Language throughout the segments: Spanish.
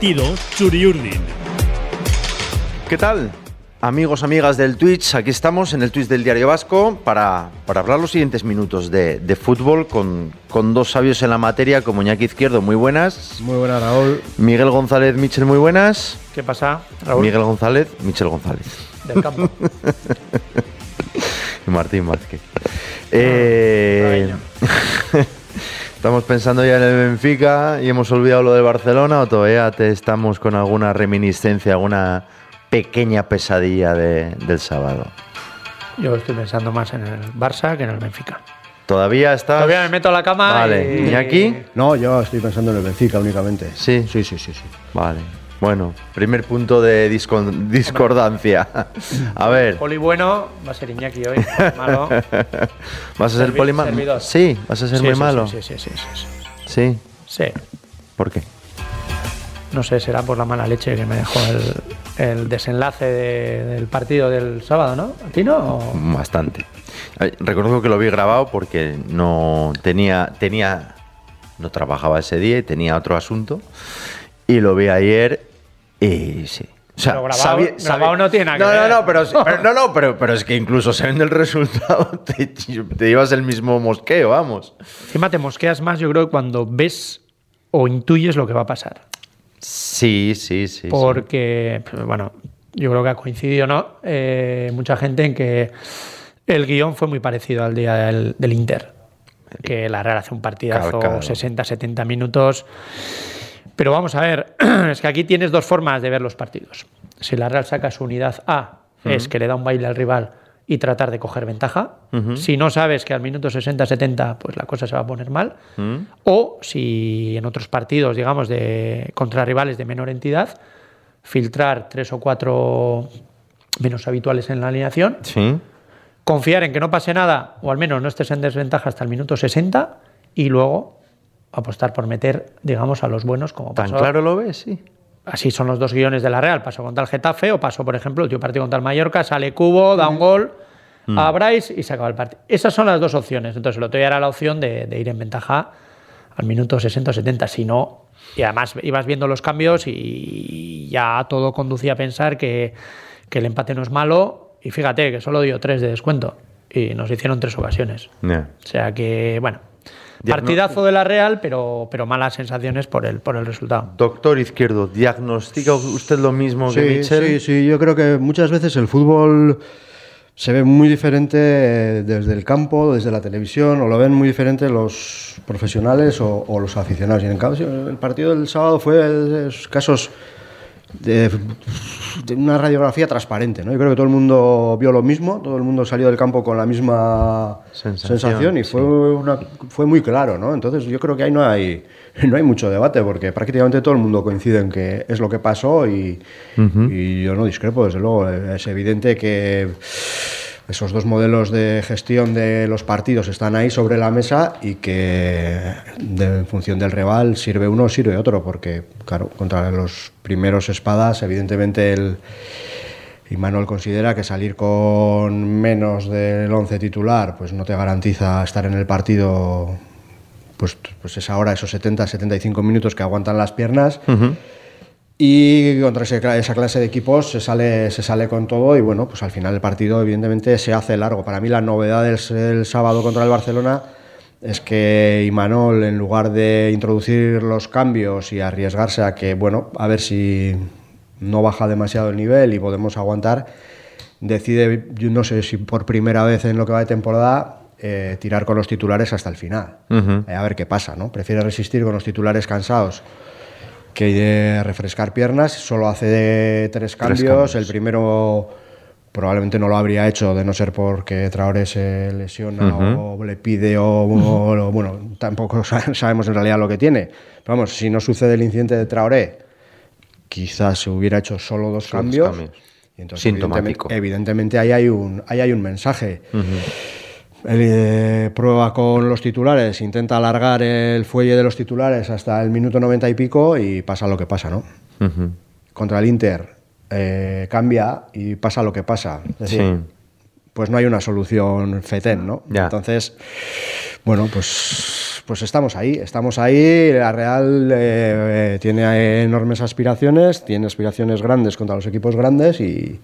partido Churiurdin. ¿Qué tal? Amigos, amigas del Twitch, aquí estamos en el Twitch del Diario Vasco para, para hablar los siguientes minutos de, de fútbol con, con, dos sabios en la materia como Iñaki Izquierdo, muy buenas. Muy buenas, Raúl. Miguel González, Michel, muy buenas. ¿Qué pasa, Raúl? Miguel González, Michel González. Del campo. y Martín Vázquez. Eh, ¿Estamos pensando ya en el Benfica y hemos olvidado lo de Barcelona o todavía te estamos con alguna reminiscencia, alguna pequeña pesadilla de, del sábado? Yo estoy pensando más en el Barça que en el Benfica. ¿Todavía estás...? Todavía me meto a la cama Vale. y... ¿Iñaki? No, yo estoy pensando en el Benfica únicamente. Sí. Sí, sí, sí, sí. Vale. Bueno, primer punto de discordancia. A ver, Poli bueno va a ser Iñaki hoy. Malo. ¿vas a ser poli malo? Sí, vas a ser Sí, muy sí, malo. Sí, sí, sí, sí, sí. Sí. Sí. ¿Por qué? No sé, será por la mala leche que me dejó el, el desenlace de- del partido del sábado, ¿no? ¿A ti no? O- Bastante. Recuerdo que lo vi grabado porque no tenía, tenía, no trabajaba ese día y tenía otro asunto. Y lo vi ayer y sí. O sea, Pero grabado- grabado no tiene nada que no, ver. No, no, pero, no, no, pero, pero es que incluso sabiendo el resultado te, te llevas el mismo mosqueo, vamos. Encima te mosqueas más, yo creo, cuando ves o intuyes lo que va a pasar. Sí, sí, sí. porque, pues, bueno, yo creo que ha coincidido, ¿no? Eh, mucha gente en que el guion fue muy parecido al día del, del Inter. Que la Real hace un partidazo, Calcado. 60-70 minutos. Pero vamos a ver, es que aquí tienes dos formas de ver los partidos. Si la Real saca su unidad A, es que le da un baile al rival y tratar de coger ventaja. Si no sabes que al minuto 60-70 pues la cosa se va a poner mal. O si en otros partidos, digamos, de contra rivales de menor entidad, filtrar tres o cuatro menos habituales en la alineación, Sí. confiar en que no pase nada, o al menos no estés en desventaja hasta el minuto 60, y luego apostar por meter, digamos, a los buenos como ¿Tan pasó. claro lo ves? Sí. Así son los dos guiones de la Real. Pasó contra el Getafe o pasó, por ejemplo, el último partido contra el Mallorca, sale Cubo, da un gol a Bryce y se acaba el partido. Esas son las dos opciones. Entonces, el otro día era la opción de, de ir en ventaja al minuto 60 o 70. Si no, y además ibas viendo los cambios y ya todo conducía a pensar que, que el empate no es malo. Y fíjate que solo dio tres de descuento y nos hicieron tres ocasiones. O sea que, bueno, partidazo de la Real, pero, pero malas sensaciones por el, por el resultado. Doctor Izquierdo, ¿diagnostica usted lo mismo que Michel? sí, sí, yo creo que muchas veces el fútbol se ve muy diferente eh, desde el campo, desde la televisión, o lo ven muy diferente los profesionales o, o los aficionados. Y en cambio, el partido del sábado fue de esos casos de, de una radiografía transparente. ¿no? Yo creo que todo el mundo vio lo mismo, todo el mundo salió del campo con la misma Sensación, sensación, y fue, una- fue muy claro. ¿no? Entonces yo creo que ahí no hay, no hay mucho debate porque prácticamente todo el mundo coincide en que es lo que pasó y, y yo no discrepo, desde luego. Es evidente que esos dos modelos de gestión de los partidos están ahí sobre la mesa y que en función del rival sirve uno o sirve otro, porque claro, contra los primeros espadas, evidentemente el Imanol considera que salir con menos del 11 titular pues no te garantiza estar en el partido pues, pues esa hora, esos 70, 75 minutos que aguantan las piernas. Y contra esa clase de equipos se sale, se sale con todo y bueno, pues al final el partido evidentemente se hace largo. Para mí la novedad del el sábado contra el Barcelona es que Imanol, en lugar de introducir los cambios y arriesgarse a que, bueno, a ver si no baja demasiado el nivel y podemos aguantar, decide, yo no sé si por primera vez en lo que va de temporada, eh, tirar con los titulares hasta el final. Eh, a ver qué pasa, ¿no? Prefiere resistir con los titulares cansados que eh, refrescar piernas. Solo hace de tres cambios. cambios. El primero probablemente no lo habría hecho de no ser porque Traoré se lesiona o le pide o, o- o- bueno, tampoco sa- sabemos en realidad lo que tiene. Pero vamos, si no sucede el incidente de Traoré, quizás se hubiera hecho solo dos Solo cambios. cambios. Y entonces, Sintomático. Evidentemente, evidentemente ahí hay un, ahí hay un mensaje. Eh, prueba con los titulares, intenta alargar el fuelle de los titulares hasta el minuto 90 y pico y pasa lo que pasa, ¿no? Contra el Inter eh, cambia y pasa lo que pasa. Es decir, Sí. pues no hay una solución fetén, ¿no? Ya. Entonces, Bueno, pues, pues estamos ahí, estamos ahí. La Real eh, tiene enormes aspiraciones, tiene aspiraciones grandes contra los equipos grandes y,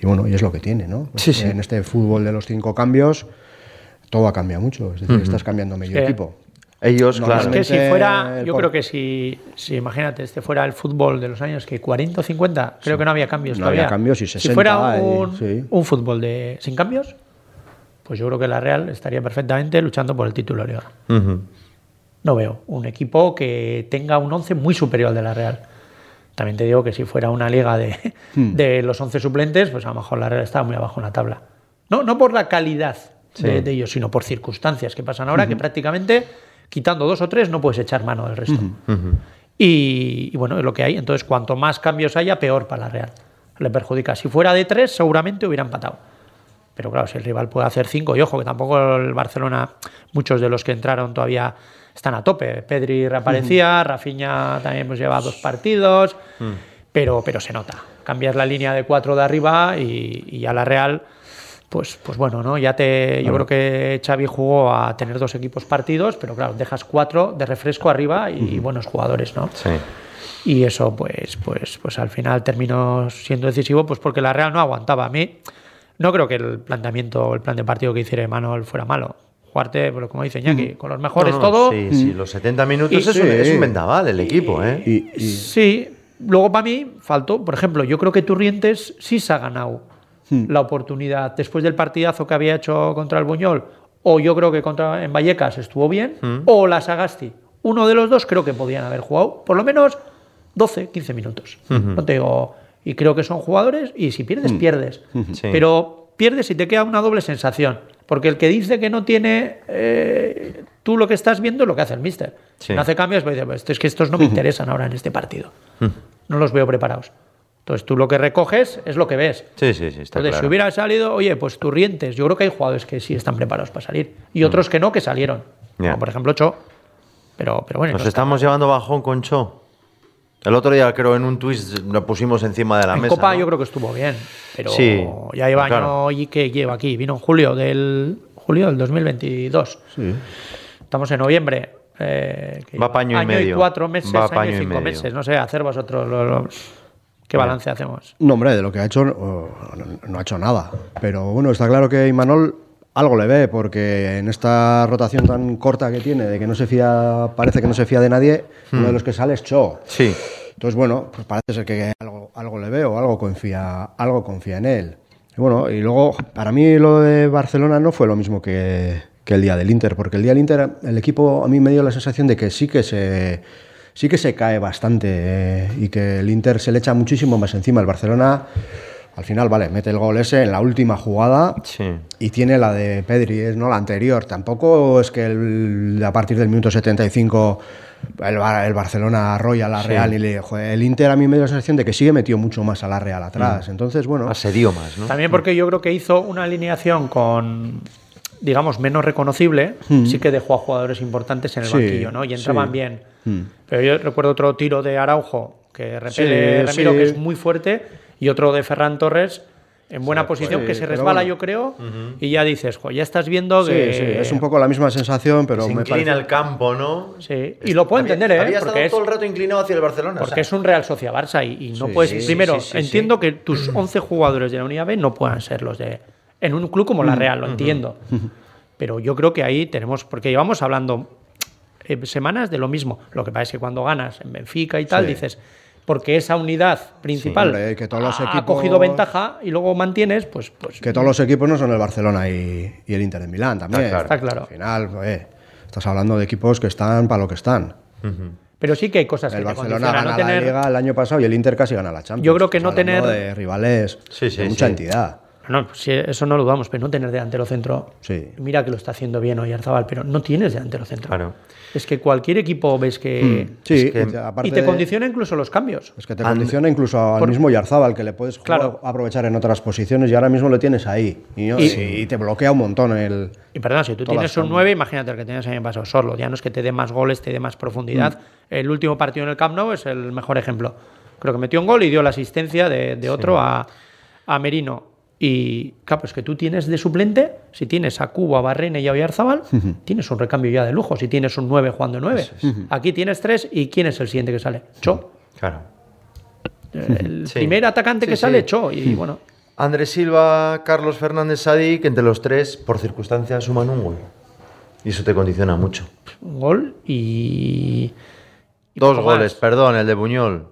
y bueno, y es lo que tiene, ¿no? Sí, sí. En este fútbol de los cinco cambios, todo ha cambiado mucho. Es decir, estás cambiando medio Sí. equipo. Ellos, No, claro. Es que si fuera, yo creo que si, si imagínate, este fuera el fútbol de los años que 40 o 50, creo que no había cambios No todavía. había cambios y Si 60 fuera y- un, sí. un fútbol de sin cambios, pues yo creo que la Real estaría perfectamente luchando por el título de Liga. No veo un equipo que tenga un 11 muy superior al de la Real. También te digo que si fuera una liga de, Hmm. de los 11 suplentes, pues a lo mejor la Real está muy abajo en la tabla. No, no por la calidad de, de ellos, sino por circunstancias que pasan ahora, que prácticamente quitando dos o tres no puedes echar mano del resto. y, y bueno, es lo que hay. Entonces, cuanto más cambios haya, peor para la Real. Le perjudica. Si fuera de tres, seguramente hubiera empatado. Pero claro, si el rival puede hacer cinco, y ojo, que tampoco el Barcelona, muchos de los que entraron todavía están a tope. Pedri reaparecía, Rafinha también pues lleva dos partidos, pero, pero se nota. Cambias la línea de cuatro de arriba y, y a la Real, pues, pues bueno, ¿no? Ya te, yo creo que Xavi jugó a tener dos equipos partidos, pero claro, dejas cuatro de refresco arriba y, buenos jugadores, ¿no? Sí. Y eso, pues, pues, pues al final terminó siendo decisivo, pues porque la Real no aguantaba. A mí no creo que el planteamiento, el plan de partido que hiciera Manuel fuera malo. Jugarte, pues, como dice Iñaki, con los mejores No, no, todo. Sí, sí, los 70 minutos Y- es, un, Sí. es un vendaval el equipo, ¿eh? Y- Sí, luego para mí faltó, por ejemplo, yo creo que Turrientes sí se ha ganado la oportunidad después del partidazo que había hecho contra el Buñol, o yo creo que contra en Vallecas estuvo bien, o la Sagasti. Uno de los dos creo que podían haber jugado por lo menos 12, 15 minutos. No te digo, y creo que son jugadores y si pierdes, pierdes. Sí. Pero pierdes y te queda una doble sensación. Porque el que dice que no tiene, eh, tú lo que estás viendo es lo que hace el míster. Sí. No hace cambios, pues dice, pues es que estos no me interesan ahora en este partido. No los veo preparados. Entonces tú lo que recoges es lo que ves. Sí, sí, sí, está Entonces, claro. si hubiera salido, oye, pues Turrientes, yo creo que hay jugadores que sí están preparados para salir y otros que no, que salieron. Mm. Como por ejemplo Cho. Pero, pero bueno, Nos no está estamos llevando bajón con Cho. El otro día, creo, en un twist lo pusimos encima de la en mesa. Copa ¿no? yo creo que estuvo bien, pero Sí, ya lleva claro. año y que lleva aquí. Vino en julio del julio del 2022. sí. Estamos en noviembre. eh, que Va lleva pa' año y medio. cuatro meses, Va año año y y cinco medio. meses. No sé, hacer vosotros lo- lo- qué balance hacemos. No, hombre, de lo que ha hecho no, no ha hecho nada. Pero bueno, está claro que Imanol algo le ve, porque en esta rotación tan corta que tiene, de que no se fía, parece que no se fía de nadie, uno de los que sale es Cho. Sí. Entonces, bueno, pues parece ser que algo, algo le ve o algo confía, algo confía en él. Y bueno, y luego, para mí lo de Barcelona no fue lo mismo que, que el día del Inter, porque el día del Inter el equipo a mí me dio la sensación de que sí que se, sí que se cae bastante eh, y que el Inter se le echa muchísimo más encima. El Barcelona, al final, vale, mete el gol ese en la última jugada Sí. y tiene la de Pedri, es no la anterior. Tampoco es que el- a partir del minuto 75 el, el Barcelona arrolla a la Real y le. joder, el Inter a mí me dio la sensación de que sigue metió mucho más a la Real atrás. Entonces, bueno. Asedio más, ¿no? También porque yo creo que hizo una alineación con, digamos, menos reconocible. Sí que dejó a jugadores importantes en el Sí, banquillo, ¿no? Y entraban sí. bien. Pero yo recuerdo otro tiro de Araujo que repele Sí, Ramiro, sí. que es muy fuerte, y otro de Ferran Torres en buena posición, que se resbala, bueno. yo creo, y ya dices, jo, ya estás viendo Sí, que... sí, es un poco la misma sensación, pero Se me inclina parece- el campo, ¿no? Sí, y lo puedo Había- entender, ¿eh? Había estado Porque es, todo el rato inclinado hacia el Barcelona. o porque sea, es un Real Sociedad Barça y, y no Sí, puedes. primero, sí, sí, entiendo que tus 11 jugadores de la Unidad B no puedan ser los de. En un club como la Real, lo entiendo. Pero yo creo que ahí tenemos. Porque llevamos hablando eh, semanas de lo mismo. Lo que pasa es que cuando ganas en Benfica y tal, Sí. dices. Porque esa unidad principal Sí, hombre, que todos los ha, equipos- cogido ventaja y luego mantienes, pues. pues Que todos los equipos no son el Barcelona y, y el Inter de Milán también. Está claro. Está claro. Al final, pues, estás hablando de equipos que están para lo que están. pero sí que hay cosas El que Barcelona gana No la tener, Liga el año pasado y el Inter casi gana la Champions. Yo creo que no tener- de rivales Sí, sí, de mucha sí. entidad. No, pues sí, eso no lo dudamos, pero no tener delantero centro. Sí. Mira que lo está haciendo bien hoy Arzabal, pero no tienes delantero centro. Claro. Es que cualquier equipo ves que. Sí, Es que- y te- aparte y te de- condiciona incluso los cambios. Es que te And- condiciona incluso al Por- mismo Yarzábal, que le puedes jugar- Claro. aprovechar en otras posiciones y ahora mismo lo tienes ahí. Y, no- Y- y te bloquea un montón el... Y perdón, si tú tienes un son- 9, imagínate el que tenías el año pasado, Sorlo. Ya no es que te dé más goles, te dé más profundidad. El último partido en el Camp Nou es el mejor ejemplo. Creo que metió un gol y dio la asistencia de, de otro a, a Merino. Y claro, pues que tú tienes de suplente, si tienes a Cubo, a Barrene y a Oyarzabal, tienes un recambio ya de lujo. Si tienes un 9 jugando 9, aquí tienes 3 y ¿quién es el siguiente que sale? Cho. Claro. El Sí. primer atacante Sí, que sí. sale, Cho. Y bueno, Andrés Silva, Carlos Fernández Sadik, entre los tres, por circunstancias, suman un gol. Y eso te condiciona mucho. un gol y. y Dos goles, más. perdón, el de Buñol.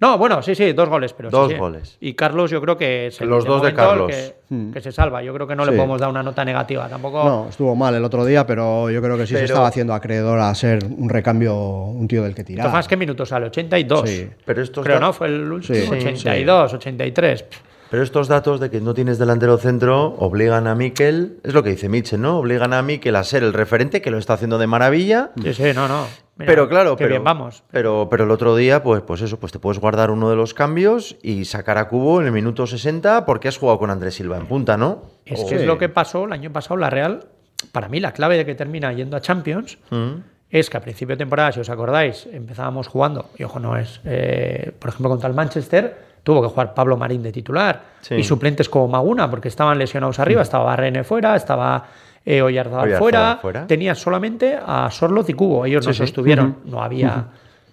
No, bueno, sí, sí, dos goles, pero sí, Dos sí. goles. Y Carlos, yo creo que es el Los dos de Carlos. Que, que se salva. Yo creo que no le podemos dar una nota negativa. Tampoco. No, estuvo mal el otro día, pero yo creo que sí se estaba haciendo acreedor a ser un recambio, un tío del que tirar. formas, ¿qué minutos sale? 82. Sí. Pero estos Creo, da- ¿no? Fue el último. Sí, 82, 83. Pero estos datos de que no tienes delantero centro obligan a Miquel, es lo que dice Mitchell, ¿no? Obligan a Miquel a ser el referente, que lo está haciendo de maravilla. Sí, sí, no, no. Mira, pero claro, pero, bien vamos. Pero, pero el otro día, pues, pues eso, pues te puedes guardar uno de los cambios y sacar a Cubo en el minuto 60 porque has jugado con Andrés Silva en punta, ¿no? Es O- que es lo que pasó el año pasado, la Real. Para mí, la clave de que termina yendo a Champions Mm. es que a principio de temporada, si os acordáis, empezábamos jugando, y ojo, no es, eh, por ejemplo, contra el Manchester, tuvo que jugar Pablo Marín de titular Sí. y suplentes como Maguna, porque estaban lesionados arriba, estaba Barrene fuera, estaba eh, Oyarzabal fuera, fuera. tenía solamente a Sorloz y Cubo, ellos no Sí, sí. sostuvieron, no había...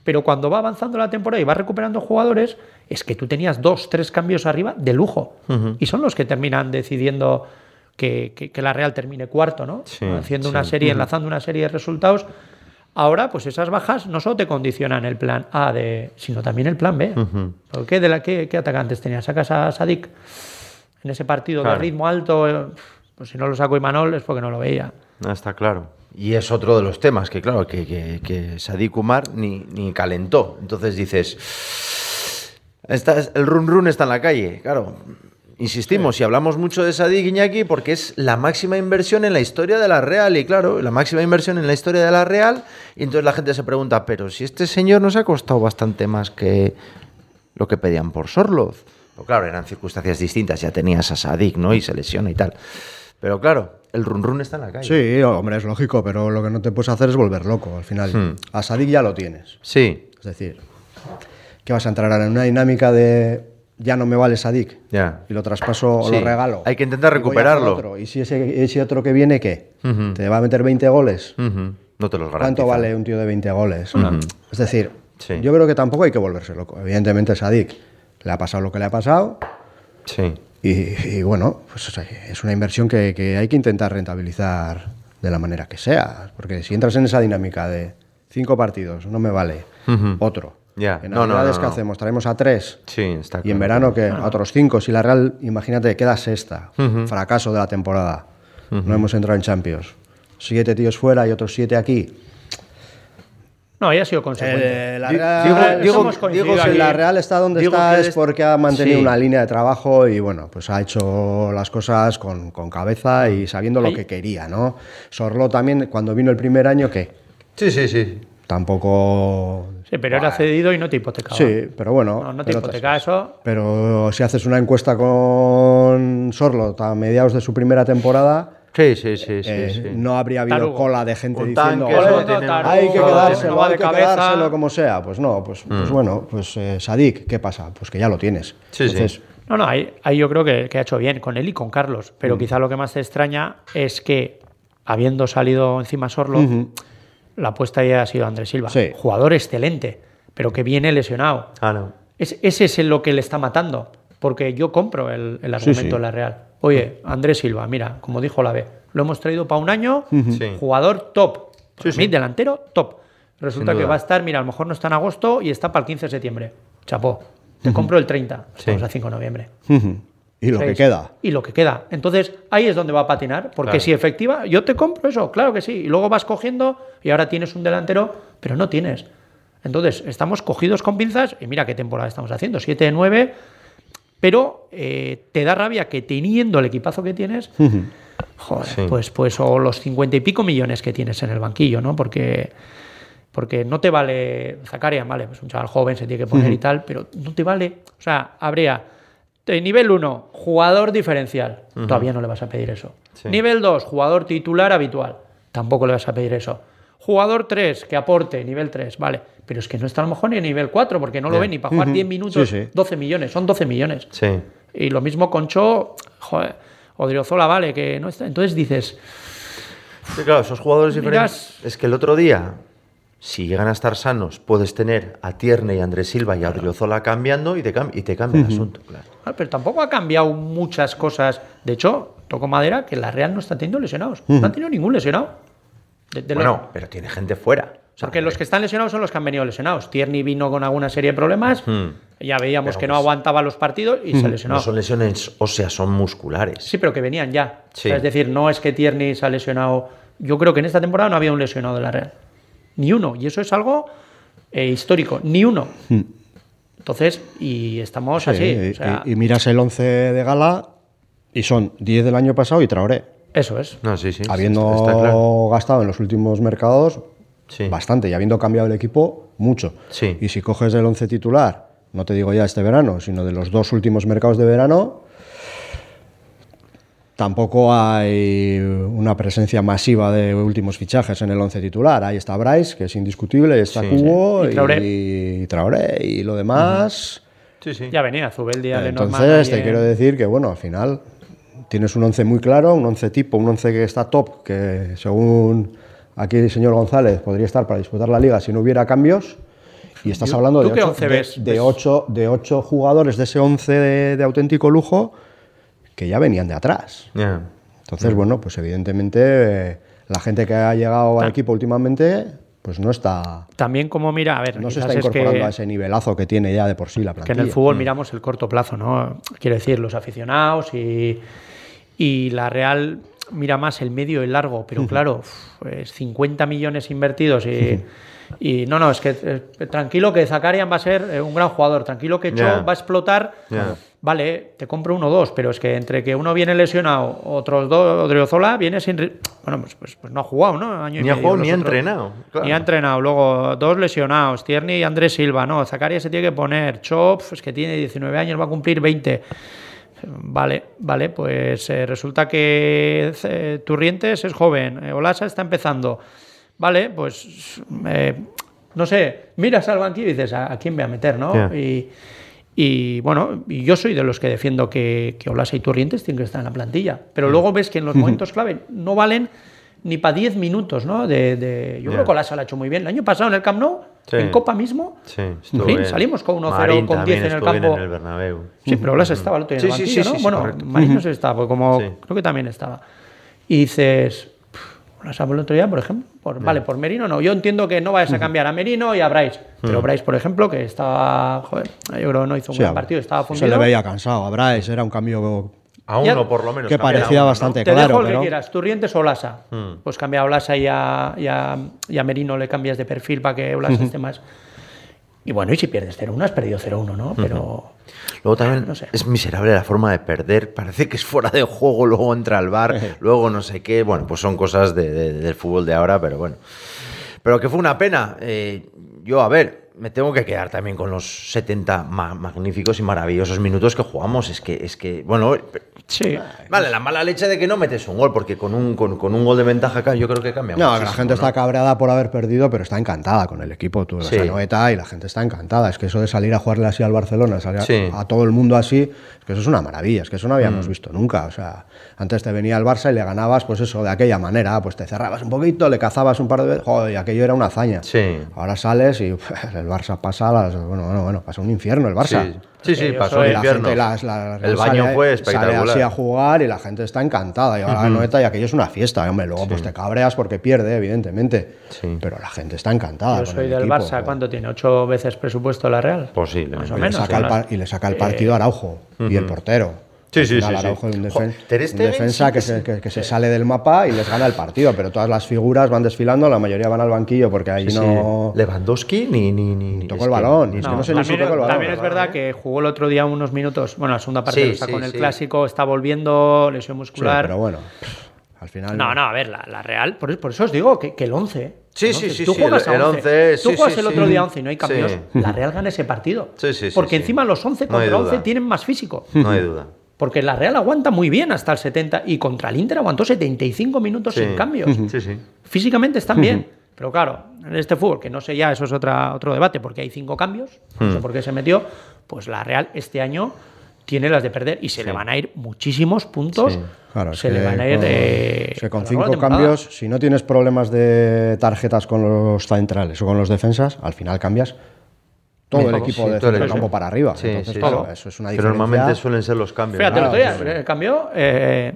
Pero cuando va avanzando la temporada y va recuperando jugadores, es que tú tenías dos, tres cambios arriba de lujo. Y son los que terminan decidiendo que, que- que la Real termine cuarto, ¿no? Haciendo una serie, enlazando una serie de resultados. Ahora, pues esas bajas no solo te condicionan el plan A, de, sino también el plan B. ¿Por qué, de la, qué, qué atacantes tenías? ¿Sacas a Sadik en ese partido Claro. de ritmo alto? Pues si no lo saco Imanol es porque no lo veía. Ah, está claro. Y es otro de los temas que, claro, que, que, que Sadik Umar ni, ni calentó. Entonces dices, está, el run run está en la calle. Claro, insistimos, y hablamos mucho de Sadik Iñaki porque es la máxima inversión en la historia de la Real. Y claro, la máxima inversión en la historia de la Real. Y entonces la gente se pregunta, pero si este señor nos ha costado bastante más que lo que pedían por Sorloz. Pero claro, eran circunstancias distintas. Ya tenías a Sadik, ¿no? Y se lesiona y tal. Pero claro, el run run está en la calle. Sí, hombre, es lógico, pero lo que no te puedes hacer es volver loco al final. Hmm. A Sadik ya lo tienes. Sí, Es decir, que vas a entrar ahora en una dinámica de ya no me vale Sadik ya. y lo traspaso o Sí, lo regalo. hay que intentar Y recuperarlo. otro. Y si ese, ese otro que viene, ¿qué? Ujú. ¿Te va a meter 20 goles? Ujú, No te los garantizo. ¿Cuánto vale un tío de 20 goles? Es decir, Sí. yo creo que tampoco hay que volverse loco. Evidentemente, Sadik le ha pasado lo que le ha pasado Sí. y, y bueno, pues o es una inversión que, que hay que intentar rentabilizar de la manera que sea. Porque si entras en esa dinámica de cinco partidos, no me vale otro. Ya. En No, no, Navidades, no, ¿qué no. hacemos? Traemos a tres. Sí, está Y en claro. verano, que a otros cinco. Si la Real, imagínate, queda sexta. Fracaso de la temporada. No hemos entrado en Champions. Siete tíos fuera y otros siete aquí. No, ya ha sido consecuente. Eh, la Real, digo- digo- si la Real está donde digo está es porque ha mantenido Sí. una línea de trabajo y bueno, pues ha hecho las cosas con, con cabeza y sabiendo lo que quería, ¿no? Sorlo también, cuando vino el primer año, que Sí, sí, sí. tampoco... Sí, pero era cedido y no te hipotecaba. Sí, pero bueno. No, no te pero hipoteca eso. Pero si haces una encuesta con Sorlo a mediados de su primera temporada, Sí, sí, sí, sí. eh, sí. no habría habido Tarugo. cola de gente Un diciendo tanque, "Ole, eso tiene- Tarugo, hay que quedárselo, hay que cabeza". quedárselo como sea. Pues no, pues, Mm. pues bueno, pues eh, Sadik, ¿qué pasa? Pues que ya lo tienes. Sí, sí. Entonces, No, no, ahí, ahí yo creo que, que ha hecho bien con él y con Carlos. Mm. Pero quizá lo que más te extraña es que, habiendo salido encima Sorlo, la apuesta ya ha sido Andrés Silva. Sí. Jugador excelente, pero que viene lesionado. Ah, no. Es- ese es lo que le está matando. Porque yo compro el, el argumento sí. de la Real. Oye, Andrés Silva, mira, como dijo la B, lo hemos traído para un año, Sí. jugador top. Mí, delantero, top. Resulta que va a estar, mira, a lo mejor no está en agosto y está para el 15 de septiembre. Chapó. Te compro el 30. Estamos a 5 de noviembre. ujú. Y lo que queda. Y lo que queda. Entonces, ahí es donde va a patinar. Porque Claro. si efectiva, yo te compro eso, claro que sí. Y luego vas cogiendo y ahora tienes un delantero, pero no tienes. Entonces, estamos cogidos con pinzas y mira qué temporada estamos haciendo, 7 de 9. Pero eh, te da rabia que teniendo el equipazo que tienes, joder, Sí. pues, pues o los 50 y pico millones que tienes en el banquillo, ¿no? Porque, porque no te vale, Zakaria, vale, pues un chaval joven se tiene que poner y tal, pero no te vale, o sea, habría nivel 1, jugador diferencial, todavía no le vas a pedir eso. Sí. Nivel 2, jugador titular habitual, tampoco le vas a pedir eso. Jugador 3, que aporte, nivel 3, vale. Pero es que no está a lo mejor ni en nivel 4, porque no lo Ya. ven ni para jugar 10 minutos, Sí, sí. 12 millones, son 12 millones. Sí. Y lo mismo con Cho, joder, Odriozola vale, que no está. Entonces dices, Sí, claro, esos jugadores diferentes. Miras- Es que el otro día, si llegan a estar sanos, puedes tener a Tierney, a Andrés Silva y a Odriozola cambiando y te, cam- y te cambia el asunto, claro. "Ah, pero tampoco ha cambiado muchas cosas. De hecho, toco madera que la Real no está teniendo lesionados. No han tenido ningún lesionado. De- de los- Bueno, pero tiene gente fuera. O sea, Porque los que están lesionados son los que han venido lesionados. Tierney vino con alguna serie de problemas. Ya veíamos Pero que no pues- aguantaba los partidos y se lesionó. no son lesiones óseas, son musculares. Sí, pero que venían ya. Sí. O sea, es decir, no es que Tierney se ha lesionado. Yo creo que en esta temporada no había un lesionado de la Real. Ni uno. Y eso es algo eh, histórico. Ni uno. Entonces, y estamos Sí, así. y, o sea, y- y miras el 11 de gala y son 10 del año pasado y Traoré. eso es. No, sí, sí. habiendo está- está claro. gastado en los últimos mercados Sí. bastante y habiendo cambiado el equipo mucho. Sí. Y si coges el 11 titular, no te digo ya este verano, sino de los dos últimos mercados de verano, tampoco hay una presencia masiva de últimos fichajes en el 11 titular. Ahí está Bryce, que es indiscutible, está Sí, Cubo sí. Y Traoré. y Traoré, y lo demás... Sí, sí. Ya venía Zubeldi, Lenormand. Entonces, ahí te en- quiero decir que, bueno, al final tienes un 11 muy claro, un 11 tipo, un 11 que está top, que según aquí el señor González podría estar para disputar la liga si no hubiera cambios. Y estás ¿Tú- hablando de qué ocho, 11 de, de ocho, de ocho jugadores de ese 11 de, de auténtico lujo que ya venían de atrás. Entonces, bueno, pues evidentemente eh, la gente que ha llegado al equipo últimamente, pues no está, También como mira, a ver, no se está es incorporando que- a ese nivelazo que tiene ya de por sí la que plantilla. en el fútbol miramos el corto plazo, ¿no? Quiero decir, los aficionados y, y la Real mira más el medio y el largo, pero claro, pues 50 millones invertidos y, y no, no, es que eh, tranquilo que Zakarian va a ser eh, un gran jugador, tranquilo que Cho va a explotar. Vale, te compro uno o dos, pero es que entre que uno viene lesionado, otros dos, Odriozola viene sin. Bueno, pues, pues, pues no ha jugado, ¿no? Año Ni ha jugado ni ha entrenado. claro. ni ha entrenado. Luego, dos lesionados. Tierney y Andrés Silva. No, Zacarías se tiene que poner. Chop, es que tiene 19 años, va a cumplir 20. Vale, vale, pues eh, resulta que eh, Turrientes es joven, eh, Olasa está empezando. Vale, pues eh, no sé, miras al banquillo y dices, ¿a, a quién voy a meter, no? Ya. Y, y, bueno, yo soy de los que defiendo que, que Olasa y Turrientes tienen que estar en la plantilla. Pero luego ves que en los momentos clave no valen ni para 10 minutos, ¿no? De, de- yo creo que Olasa lo ha hecho muy bien. El año pasado en el Camp Nou, Sí. en Copa mismo, Sí, en fin, salimos con 1-0 Marín con 10 también en el campo. en el Bernabéu. Sí, pero Blas estaba el otro día en el Sí, banquillo, sí, ¿no? sí, sí, bueno, correcto. Marinos estaba, pues como creo que también estaba. Y dices, "Pff, Blas el otro día, por ejemplo, por- vale, por Merino no. Yo entiendo que no vayas a cambiar a Merino y a Bryce, pero Bryce, por ejemplo, que estaba, joder, yo creo que no hizo un Sí, buen partido, estaba Se le veía cansado a Bryce, era un cambio A Ya- uno, por lo menos. que parecía uno, ¿no? bastante Te claro. dejo el pero- que quieras, Turrientes o Olasa. Pues cambia a Olasa y a, y, a, y a Merino le cambias de perfil para que Olasa esté más. Y bueno, y si pierdes 0-1, has perdido 0-1, ¿no? Pero. Luego también No sé. es miserable la forma de perder. Parece que es fuera de juego, luego entra al bar, luego no sé qué. Bueno, pues son cosas de- de- del fútbol de ahora, pero bueno. Pero que fue una pena. Eh, yo, a ver, me tengo que quedar también con los 70 ma- magníficos y maravillosos minutos que jugamos. Es que, es que, bueno, Sí. vale, la mala leche de que no metes un gol, porque con un, con, con un gol de ventaja acá yo creo que cambia No, que la gente ¿no? está cabreada por haber perdido, pero está encantada con el equipo. Tú Sí. a Noeta y la gente está encantada. Es que eso de salir a jugarle así al Barcelona, salir a- Sí. a, todo el mundo así, es que eso es una maravilla. Es que eso no Mm. habíamos visto nunca. O sea, antes te venía el Barça y le ganabas, pues eso, de aquella manera. Pues te cerrabas un poquito, le cazabas un par de veces. Joder, y aquello era una hazaña. Sí. Ahora sales y el Barça pasa, las- bueno, bueno, bueno, pasa un infierno el Barça. Sí, sí, sí, Yo pasó el Y la infierno. gente, las- la- el sale- baño fue Sale espectacular. así a jugar y la gente está encantada. Y ahora la Noeta y aquello es una fiesta. y, hombre, luego pues te cabreas porque pierde, evidentemente. Sí. Pero la gente está encantada. Yo soy el del equipo, Barça, joder. ¿cuánto tiene? ¿Ocho veces presupuesto la Real? Posible. Más o Y le, menos. saca el ¿no? par- y le saca el partido a Araujo y el portero. Sí, Al sí, final sí. Araujo es un, defen- un defensa que, que se, que- que se sale del mapa y les gana el partido, pero todas las figuras van desfilando, la mayoría van al banquillo porque ahí Sí, no... Lewandowski ni, ni, ni, ni- Tocó el que- balón, ni- es que no sé ni si también, tocó el balón, también es ¿verdad? que jugó el otro día unos minutos. Bueno, la segunda parte sacó sí, en el clásico, está volviendo, lesión Sí, muscular. pero bueno, al final... No, no, a ver, la, la Real, por, por eso os digo que, que el 11. Sí, sí, 11, sí, Tú sí, juegas el- a el 11. 11, Tú sí, juegas sí, el sí. otro día 11 y no hay cambios. Sí. La Real gana ese partido. Sí, sí, sí, Porque sí. encima los 11 No hay contra duda. 11 tienen más físico. No hay duda. Porque la Real aguanta muy bien hasta el 70 y contra el Inter aguantó 75 minutos Sí. sin cambios. Sí, sí. Físicamente están bien. Pero claro, en este fútbol, que no sé ya, eso es otra, otro debate, porque hay cinco cambios, no sé por qué se metió, pues la Real este año tiene las de perder y se le van a ir muchísimos puntos. Sí. Claro, se le van a ir con, de. con cinco cambios, si no tienes problemas de tarjetas con los centrales o con los defensas, al final cambias todo el Todo, equipo sí, de todo el centro equipo. campo para arriba. Sí, Entonces, sí, claro, eso es una Pero diferencia. normalmente suelen ser los cambios. Fíjate, el ¿no? otro día sí. eh, cambió eh,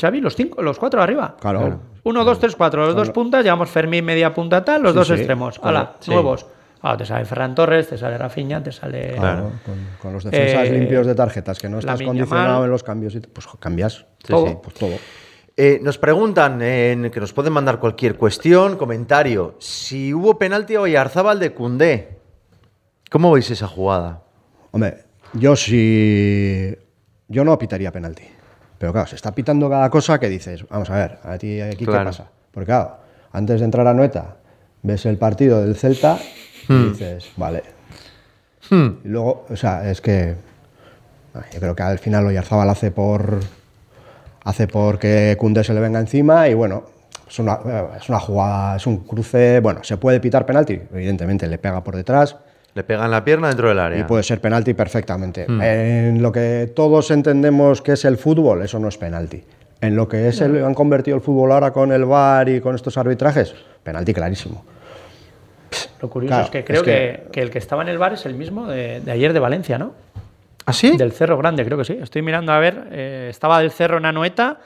Xavi los cinco, los cuatro arriba. Claro. Uno, dos, tres, cuatro. Los dos puntas, llevamos Fermín media punta tal, los Sí, dos sí, extremos. Hala, sí. nuevos. Ahora te sale Ferran Torres, te sale Rafinha, te sale. Claro, con, con los defensas Eh, limpios de tarjetas, que no estás condicionado en los cambios, y pues cambias. Todo. Sí, Pues todo. Eh, nos preguntan, en, que nos pueden mandar cualquier cuestión, comentario, si hubo penalti a Oyarzábal de Cundé. ¿Cómo veis esa jugada? Hombre, yo sí. Yo no pitaría penalti. Pero claro, se está pitando cada cosa que dices, vamos a ver, a ti aquí Claro. qué pasa. Porque claro, antes de entrar a Noeta, ves el partido del Celta y dices, vale. Y luego, o sea, es que. ay, Yo creo que al final Oyarzábal hace por. Hace por que Cundé se le venga encima y bueno. Es una, es una jugada, es un cruce. Bueno, se puede pitar penalti, evidentemente, le pega por detrás. Le pegan la pierna dentro del área. Y puede ser penalti perfectamente. En lo que todos entendemos que es el fútbol, eso no es penalti. En lo que es el, han convertido el fútbol ahora con el VAR y con estos arbitrajes, penalti clarísimo. Lo curioso Claro, es que creo es que- que, que el que estaba en el bar es el mismo de, de ayer de Valencia, ¿no? ¿Ah, sí? Del Cerro Grande, creo que sí. Estoy mirando a ver. eh, estaba del Cerro en Anoeta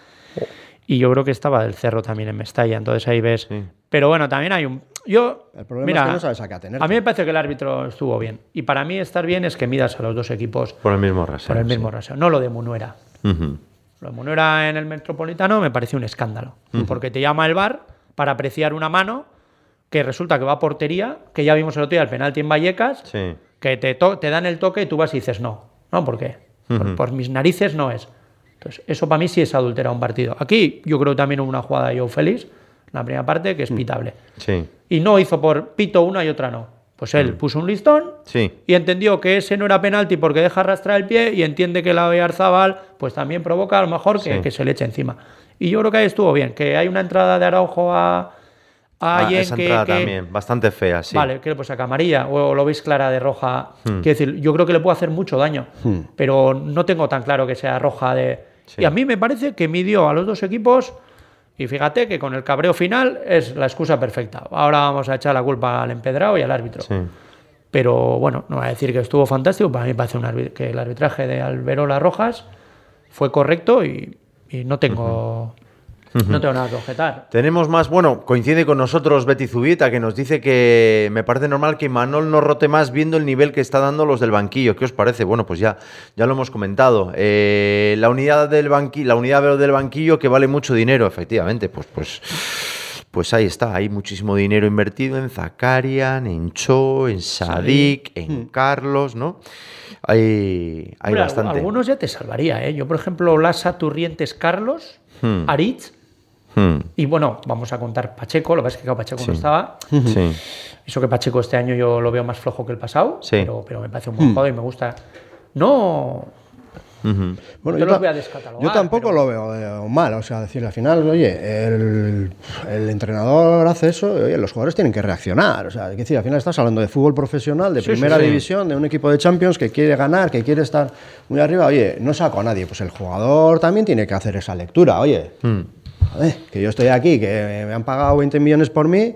y yo creo que estaba del Cerro también en Mestalla. Entonces ahí ves. Sí. Pero bueno, también hay un. Yo. El problema mira, es que no sabes a qué atenerte. A mí me parece que el árbitro estuvo bien. Y para mí estar bien es que midas a los dos equipos Por el mismo rasero. por el mismo rasero. No lo de Munuera. Lo de Munuera en el Metropolitano me parece un escándalo. Porque te llama el bar para apreciar una mano que resulta que va a portería, que ya vimos el otro día el penalti en Vallecas, Sí. que te, te dan el toque y tú vas y dices no. No, ¿por qué? Por mis narices no es. Entonces, eso para mí sí es adulterar un partido. Aquí yo creo también hubo una jugada de Joe Félix, la primera parte, que es pitable. Sí. Y no hizo por pito una y otra no. Pues él puso un listón Sí. y entendió que ese no era penalti porque deja arrastrar el pie y entiende que la Arzabal pues también provoca a lo mejor que, Sí. que se le eche encima. Y yo creo que ahí estuvo bien, que hay una entrada de Araujo a, a Ah, Allen esa que, entrada que- también, bastante fea, sí. Vale, que le pues saca amarilla o lo veis clara de roja. Hmm. Quiero decir, yo creo que le puede hacer mucho daño, pero no tengo tan claro que sea roja de. Sí. Y a mí me parece que midió a los dos equipos y fíjate que con el cabreo final es la excusa perfecta. Ahora vamos a echar la culpa al empedrado y al árbitro. Sí. Pero bueno, no voy a decir que estuvo fantástico. Para mí me parece un que el arbitraje de Alberola Rojas fue correcto y, y no tengo no tengo nada que objetar. Tenemos más, bueno, coincide con nosotros Betty Zubieta, que nos dice que me parece normal que Manol no rote más viendo el nivel que está dando los del banquillo. ¿Qué os parece? Bueno, pues ya, ya lo hemos comentado. Eh, la unidad del banquillo, la unidad del banquillo que vale mucho dinero, efectivamente, pues, pues, pues ahí está. Hay muchísimo dinero invertido en Zakarian, en Cho, en Sadik, en Carlos, ¿no? Hay, hay bastante. Algunos ya te salvaría, ¿eh? Yo, por ejemplo, Lasa, Turrientes, Carlos, Hmm. Aritz, Hmm, y bueno, vamos a contar Pacheco, lo que pasa es que Pacheco no estaba. sí. Eso que Pacheco este año yo lo veo más flojo que el pasado, Sí. pero, pero me parece un buen jugador y me gusta. No. Bueno, Yo voy a yo tampoco pero- lo veo eh, mal, o sea, decir, al final, oye, el, el entrenador hace eso, y, oye, los jugadores tienen que reaccionar, o sea, hay que decir, al final estás hablando de fútbol profesional, de primera sí. división, de un equipo de Champions que quiere ganar, que quiere estar muy arriba, oye, no saco a nadie, pues el jugador también tiene que hacer esa lectura, oye, Hmm. Joder, que yo estoy aquí, que me han pagado 20 millones por mí.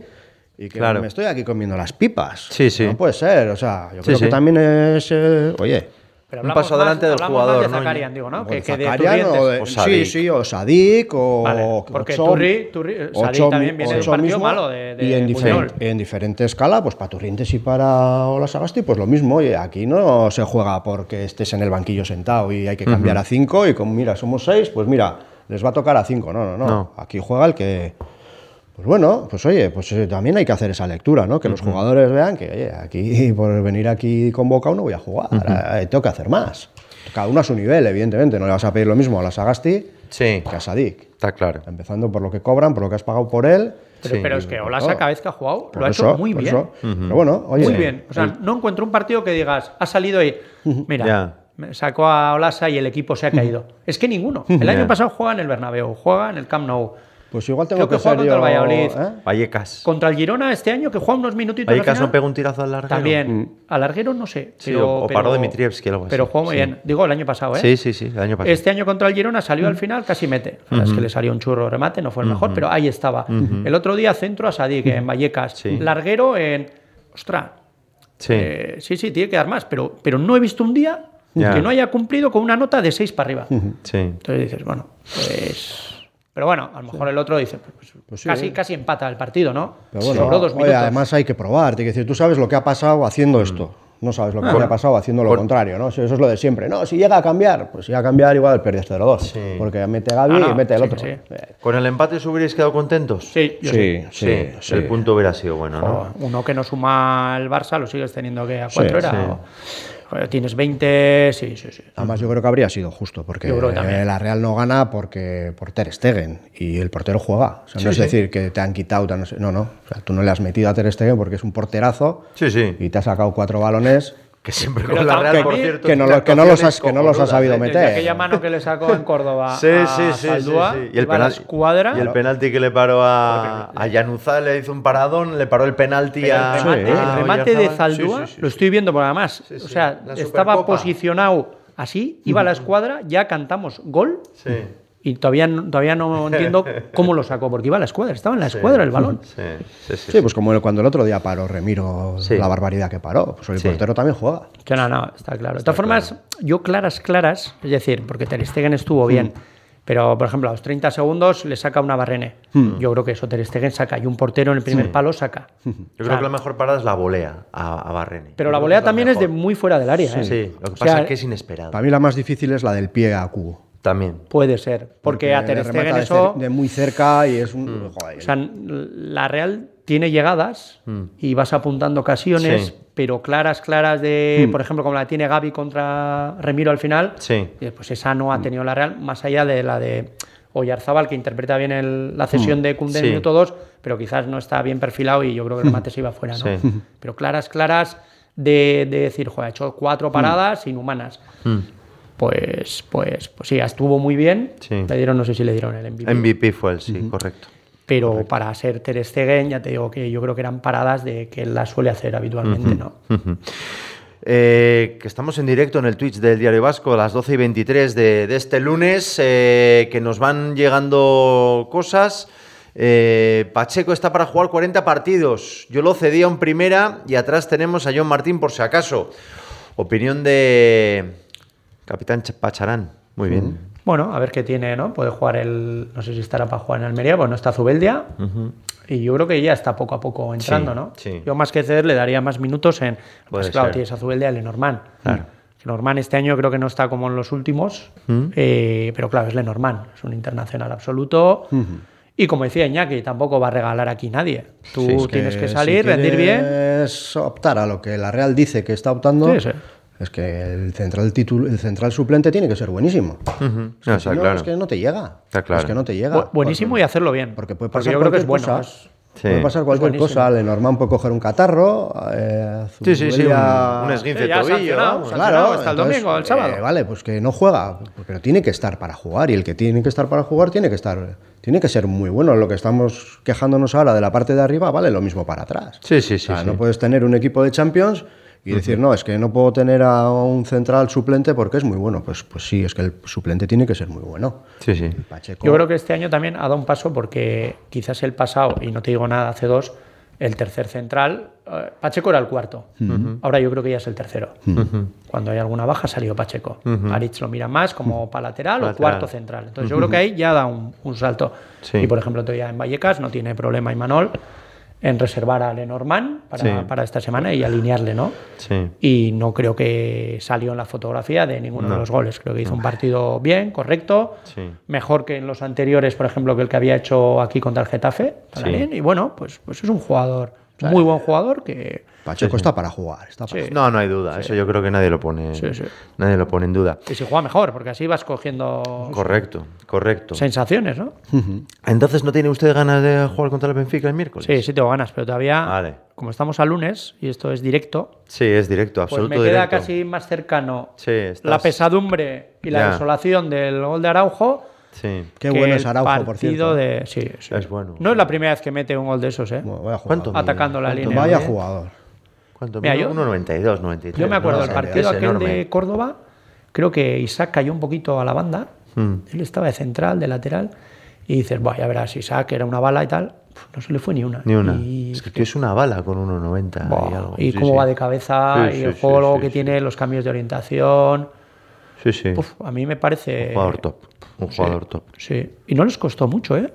Y que Claro. me estoy aquí comiendo las pipas. Sí, sí. No puede ser. O sea, yo Sí, creo sí. que también es. eh, oye, pero Un paso adelante del jugador, Más de ¿no? Zakarian, digo, ¿no? Que, de que de o de- O sí, Sadik. sí, o Sadik o. Vale, porque Ocho- Turri- Turri- Sadik también viene de un partido mismo, malo de- de y en, Buñol. diferen- en diferente escala, pues para Turrientes y para Olasagasti, pues lo mismo. Oye, aquí no se juega porque estés en el banquillo sentado y hay que cambiar a cinco y como mira, somos seis, pues mira, les va a tocar a cinco. No, no, no. No. Aquí juega el que. Pues bueno, pues oye, pues eh, también hay que hacer esa lectura, ¿no? Que los jugadores vean que, oye, aquí por venir aquí convocado no voy a jugar, eh, tengo que hacer más. Cada uno a su nivel, evidentemente, no le vas a pedir lo mismo a la Sagasti Sí, que a Sadik. está claro. Empezando por lo que cobran, por lo que has pagado por él. Pero, Sí. pero es que Olasa cada vez que ha jugado Por lo ha hecho muy bien. Pero bueno, oye. Muy bien. O sea, no encuentro un partido que digas, ha salido y. Mira, Ya. Sacó a Olasa y el equipo se ha caído. Es que ninguno. El año pasado juega en el Bernabéu, juega en el Camp Nou. Pues igual tengo Creo que que, juega contra el Valladolid. ¿eh? Vallecas. Contra el Girona este año, que juega unos minutitos. al Vallecas no pega un tirazo al larguero. También. Al larguero no sé. Sí, Pero, o- paró Dimitrievski, algo así. Pero jugó muy Sí. bien. Digo, el año pasado, ¿eh? Sí, sí, sí, el año pasado. Este año contra el Girona salió al final, casi mete. La verdad Es que le salió un churro remate, no fue el mejor, pero ahí estaba. El otro día centro a Sadik en Vallecas. Sí. Larguero en. Ostras. Sí. eh, sí, sí, tiene que dar más, pero, pero no he visto un día Que no haya cumplido con una nota de 6 para arriba. sí. Entonces dices, bueno, pues. Pero bueno, a lo mejor el otro dice, pues, Pues sí, casi, ¿eh? casi empata el partido, ¿no? Pero bueno, Sobró dos oye, minutos. además hay que probar. Tiene que decir, tú sabes lo que ha pasado haciendo esto. No sabes lo que ha pasado haciendo lo Con- contrario, ¿no? Eso es lo de siempre. No, si llega a cambiar, pues si llega a cambiar, igual pierdes 0-2. Sí. Porque mete Gaby Ah, no, y mete el otro. sí. Eh, ¿Con el empate os hubierais quedado contentos? Sí, yo sí. Sí, sí, sí. El punto hubiera sido bueno, ¿no? O uno que no suma el Barça lo sigues teniendo que a cuatro Sí, era. sí. o- joder, tienes 20, sí, sí, sí. Además, yo creo que habría sido justo, porque eh, la Real no gana porque por Ter Stegen y el portero juega. O sea, no es decir que te han quitado, te han- no, no. O sea, tú no le has metido a Ter Stegen porque es un porterazo Sí, sí. y te ha sacado cuatro balones Que siempre Pero con la Real, que- por cierto. que no lo- que no los has- que no los cojonudas, sabido meter. Aquella mano que le sacó en Córdoba Sí, a sí, sí, sí, sí. Y el, y penalti que le paró a, a Januzaj, le hizo un paradón, le paró el penalti Pero a. el remate, Sí. el remate de. Zaldúa Sí, sí, sí, lo estoy viendo porque además, Sí, sí. o sea, estaba posicionado así, iba a la escuadra, ya cantamos gol Sí. Y todavía, no- todavía no entiendo cómo lo sacó, porque iba a la escuadra, estaba en la escuadra el balón. Sí, sí, sí. Sí, pues como el- cuando el otro día paró Remiro, Sí. la barbaridad que paró. Pues el Sí. portero también juega. Que no, no, está claro. De todas formas, yo claras, claras, es decir, porque Ter Stegen estuvo bien, pero por ejemplo a los 30 segundos le saca una barrene. Yo creo que eso Ter Stegen saca y un portero en el primer palo saca. Yo creo que la mejor parada es la volea a, a Barreni. Pero Yo la volea la también es de muy fuera del área. Sí, ¿eh? sí. Lo que O pasa es que es inesperado. Para mí la más difícil es la del pie a cubo. También. Puede ser, porque, a Ter Stegen eso... de muy cerca y es un... Mm. joder, O sea, la Real tiene llegadas y vas apuntando ocasiones, Sí. pero claras, claras de, por ejemplo, como la tiene Gaby contra Remiro al final, Sí. y pues esa no ha tenido la Real, más allá de la de Oyarzábal, que interpreta bien el- la cesión de Koundé en Sí. minuto 2, pero quizás no está bien perfilado y yo creo que el remate se iba fuera, ¿no? Sí. Pero claras, claras de, de decir, joder, ha hecho cuatro paradas inhumanas. Pues, pues, pues sí, estuvo muy bien. Sí. Le dieron, no sé si le dieron el MVP. MVP fue el sí, correcto. Pero para ser Ter Stegen, ya te digo que yo creo que eran paradas de que él las suele hacer habitualmente, ¿no? Eh, que estamos en directo en el Twitch del Diario Vasco a las 12 y 23 de, de este lunes, eh, que nos van llegando cosas. Eh, Pacheco está para jugar 40 partidos. Yo lo cedía en primera y atrás tenemos a John Martín por si acaso. Opinión de Capitán Ch- Pacharán. Muy bien. Bueno, a ver qué tiene, ¿no? Puede jugar el. No sé si estará para jugar en Almería, pues no está Zubeldia. Y yo creo que ya está poco a poco entrando, Sí, ¿no? sí. Yo más que ceder le daría más minutos en. Pues claro, ser. tienes a Zubeldia y Lenormand. Claro. Que Lenormand este año creo que no está como en los últimos, eh, pero claro, es Lenormand, es un internacional absoluto. Y como decía Iñaki, tampoco va a regalar aquí nadie. Tú Sí, es tienes que si salir, rendir bien. quieres optar a lo que la Real dice que está optando, Sí, sí. Es que el central, titul- el central suplente tiene que ser buenísimo. No, Si está no, claro. es que no te llega. Está claro. Es que no te llega. Bu- buenísimo y hacerlo bien. Porque puede pasar yo creo que es cualquier bueno. cosa. es- Sí. Puede pasar cualquier cosa. Lenormand puede coger un catarro. Eh, Sí, sí, sí, un, un esguince Sí, de tobillo. vamos. hasta el domingo, el sábado. eh, vale, pues que no juega, pero tiene que estar para jugar y el que tiene que estar para jugar tiene que estar, tiene que ser muy bueno. Lo que estamos quejándonos ahora de la parte de arriba vale lo mismo para atrás. Sí, sí, sí. O sea, sí. no puedes tener un equipo de Champions y decir, no, es que no puedo tener a un central suplente porque es muy bueno. Pues, pues sí, es que el suplente tiene que ser muy bueno. Sí, sí. Pacheco, Yo creo que este año también ha dado un paso porque quizás el pasado, y no te digo nada, hace dos, el tercer central, eh, Pacheco era el cuarto. Ahora yo creo que ya es el tercero. Cuando hay alguna baja ha salido Pacheco. Aritz lo mira más como para lateral o cuarto central. Entonces yo creo que ahí ya da un, un salto. Sí. Y por ejemplo, todavía en Vallecas no tiene problema Imanol en reservar a Lenormand para, Sí. para esta semana y alinearle, ¿no? Sí. y no creo que salió en la fotografía de ninguno de los goles. Creo que hizo un partido bien, correcto, Sí. mejor que en los anteriores, por ejemplo, que el que había hecho aquí contra el Getafe. bien. Y bueno, pues, pues es un jugador, muy buen jugador que... Pacheco está para jugar. Está para Sí. No, no hay duda. Eso yo creo que nadie lo pone. Sí, sí. Nadie lo pone en duda. Y si juega mejor, porque así vas cogiendo Correcto, correcto. sensaciones, ¿no? Entonces, ¿no tiene usted ganas de jugar contra el Benfica el miércoles? Sí, sí tengo ganas, pero todavía, Vale. como estamos a lunes y esto es directo, Sí, es directo, pues absoluto me queda directo. casi más cercano Sí, estás- la pesadumbre y la Ya. desolación del gol de Araujo Sí. Qué que bueno es Araujo, por cierto. de sí, sí. Es bueno. No es la primera vez que mete un gol de esos, ¿eh? Bueno, vaya ¿Cuánto jugador. Atacando la ¿Cuánto línea. Vaya mide? jugador. ¿Cuánto Mira, mide? yo- 1,92, 93. Yo me acuerdo ¿no? del O sea, partido aquel enorme. de Córdoba, creo que Isaac cayó un poquito a la banda, Mm. él estaba de central, de lateral, y dices, bueno, ya verás, Isaac era una bala y tal, no se le fue ni una. Ni una. Y, Es que tío, es una bala con 1,90 Buah, y algo. y Sí, cómo sí. va de cabeza, Sí, y el sí, juego sí, que sí. tiene, los cambios de orientación. Sí, sí. Uf, a mí me parece... Un jugador top. Un jugador top. Sí, y no les costó mucho, ¿eh?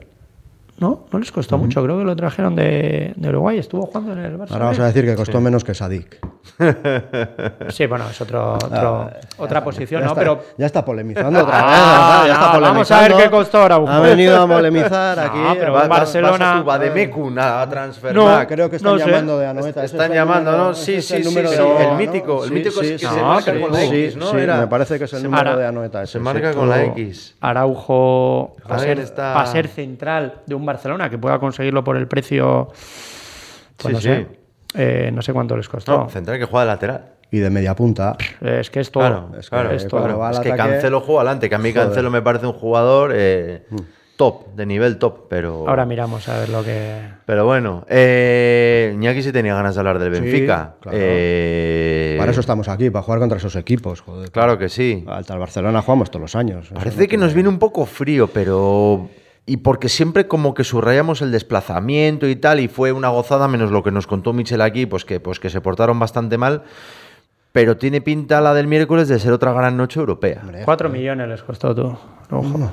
No, no les costó mucho. Creo que lo trajeron de, de Uruguay. Estuvo jugando en el Barça. Ahora vas a decir que costó menos que Sadik. Sí, bueno, es otro, otro- otra posición, Ah, ya ¿no? está, Pero ya está polemizando otra vez. Ah, ya está no, polemizando. vamos a ver qué costó Araujo. Ha venido a polemizar aquí. No, pero Va- en Barcelona- Vas a Bademecum a transfer No. Creo que están No sé. llamando de Anoeta. Están llamando, ¿no? Sí, sí, el sí, sí, de el mítico, el mítico es que se No, marca con la sí, X, ¿no? sí, me parece que es el número Ahora- de Anoeta. Se sí. marca con la X. Araujo, para ser central de un Barcelona que pueda conseguirlo por el precio, pues Sí, no sí. sé, eh, no sé cuánto les costó. No, central que juega de lateral. Y de media punta. Es que es todo. Claro, es que claro, es todo. cuando va al Es que Cancelo juega adelante, que a mí Joder. Cancelo me parece un jugador eh, top, de nivel top, pero... Ahora miramos a ver lo que. Pero bueno, eh, Iñaki sí tenía ganas de hablar del Sí, Benfica. claro. Eh, Para eso estamos aquí, para jugar contra esos equipos. Joder. Claro que sí. Al tal Barcelona jugamos todos los años. Parece no que tiene- nos viene un poco frío, pero... Y porque siempre como que subrayamos el desplazamiento y tal, y fue una gozada, menos lo que nos contó Michel aquí, pues que, pues que se portaron bastante mal. Pero tiene pinta la del miércoles de ser otra gran noche europea. Hombre, 4 millones les costó tú. Ojo.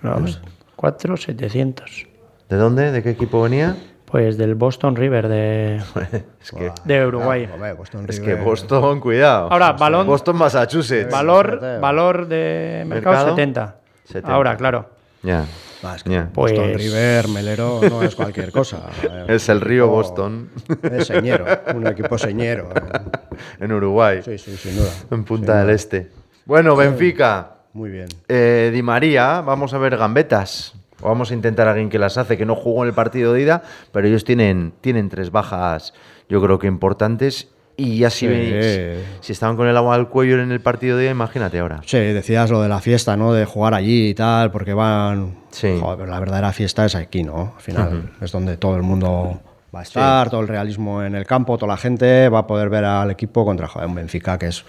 Los 4,700. ¿De dónde? ¿De qué equipo venía? Pues del Boston River de, es que, de Uruguay. Hombre, Boston es que. Boston, cuidado. Ahora, balón- Boston, Massachusetts. Valor, valor de mercado, ¿Mercado? 70. 70. Ahora, claro. Ya. Ah, es que Ya. Pues- Boston River, Melero, no es cualquier cosa. Es el río Boston. Es señero, un equipo señero. en Uruguay. Sí, sí, sin duda. En Punta del Este. Bueno, Benfica. Muy bien. Eh, Di María, vamos a ver gambetas. O vamos a intentar a alguien que las hace, que no jugó en el partido de ida, pero ellos tienen, tienen tres bajas, yo creo que importantes. Y ya si, Sí. si estaban con el agua al cuello en el partido de imagínate ahora. Sí, decías lo de la fiesta, ¿no? De jugar allí y tal, porque van. Sí. Joder, pero la verdadera fiesta es aquí, ¿no? Al final es donde todo el mundo va a estar, todo el realismo en el campo, toda la gente va a poder ver al equipo contra joder, un Benfica, que es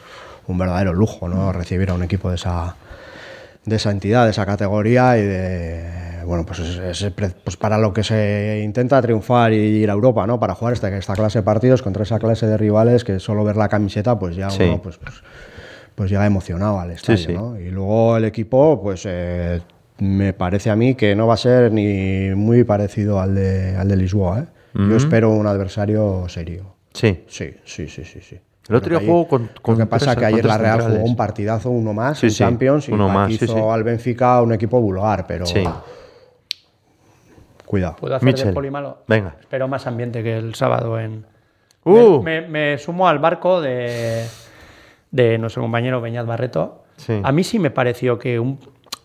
un verdadero lujo, ¿no? Recibir a un equipo de esa, de esa entidad, de esa categoría y de. Bueno, pues, es, pues para lo que se intenta triunfar y ir a Europa, ¿no? Para jugar esta, esta clase de partidos contra esa clase de rivales que solo ver la camiseta, pues ya Sí. uno pues, pues, pues llega emocionado al estadio, sí. ¿no? Y luego el equipo, pues eh, me parece a mí que no va a ser ni muy parecido al de, al de Lisboa, ¿eh? Yo espero un adversario serio. Sí. Sí, sí, sí, sí, sí. El otro día jugó con- con Lo que pasa es que ayer la Real centrales. jugó un partidazo, uno más, Sí, en sí, Champions, y uno más, hizo sí. al Benfica un equipo vulgar, pero Sí. cuidado. ¿Puedo hacer Michel, de polimalo? venga. Espero más ambiente que el sábado en. Uh. Me, me- me sumo al barco de, de nuestro compañero Beñat Barreto. Sí. A mí sí me pareció que un.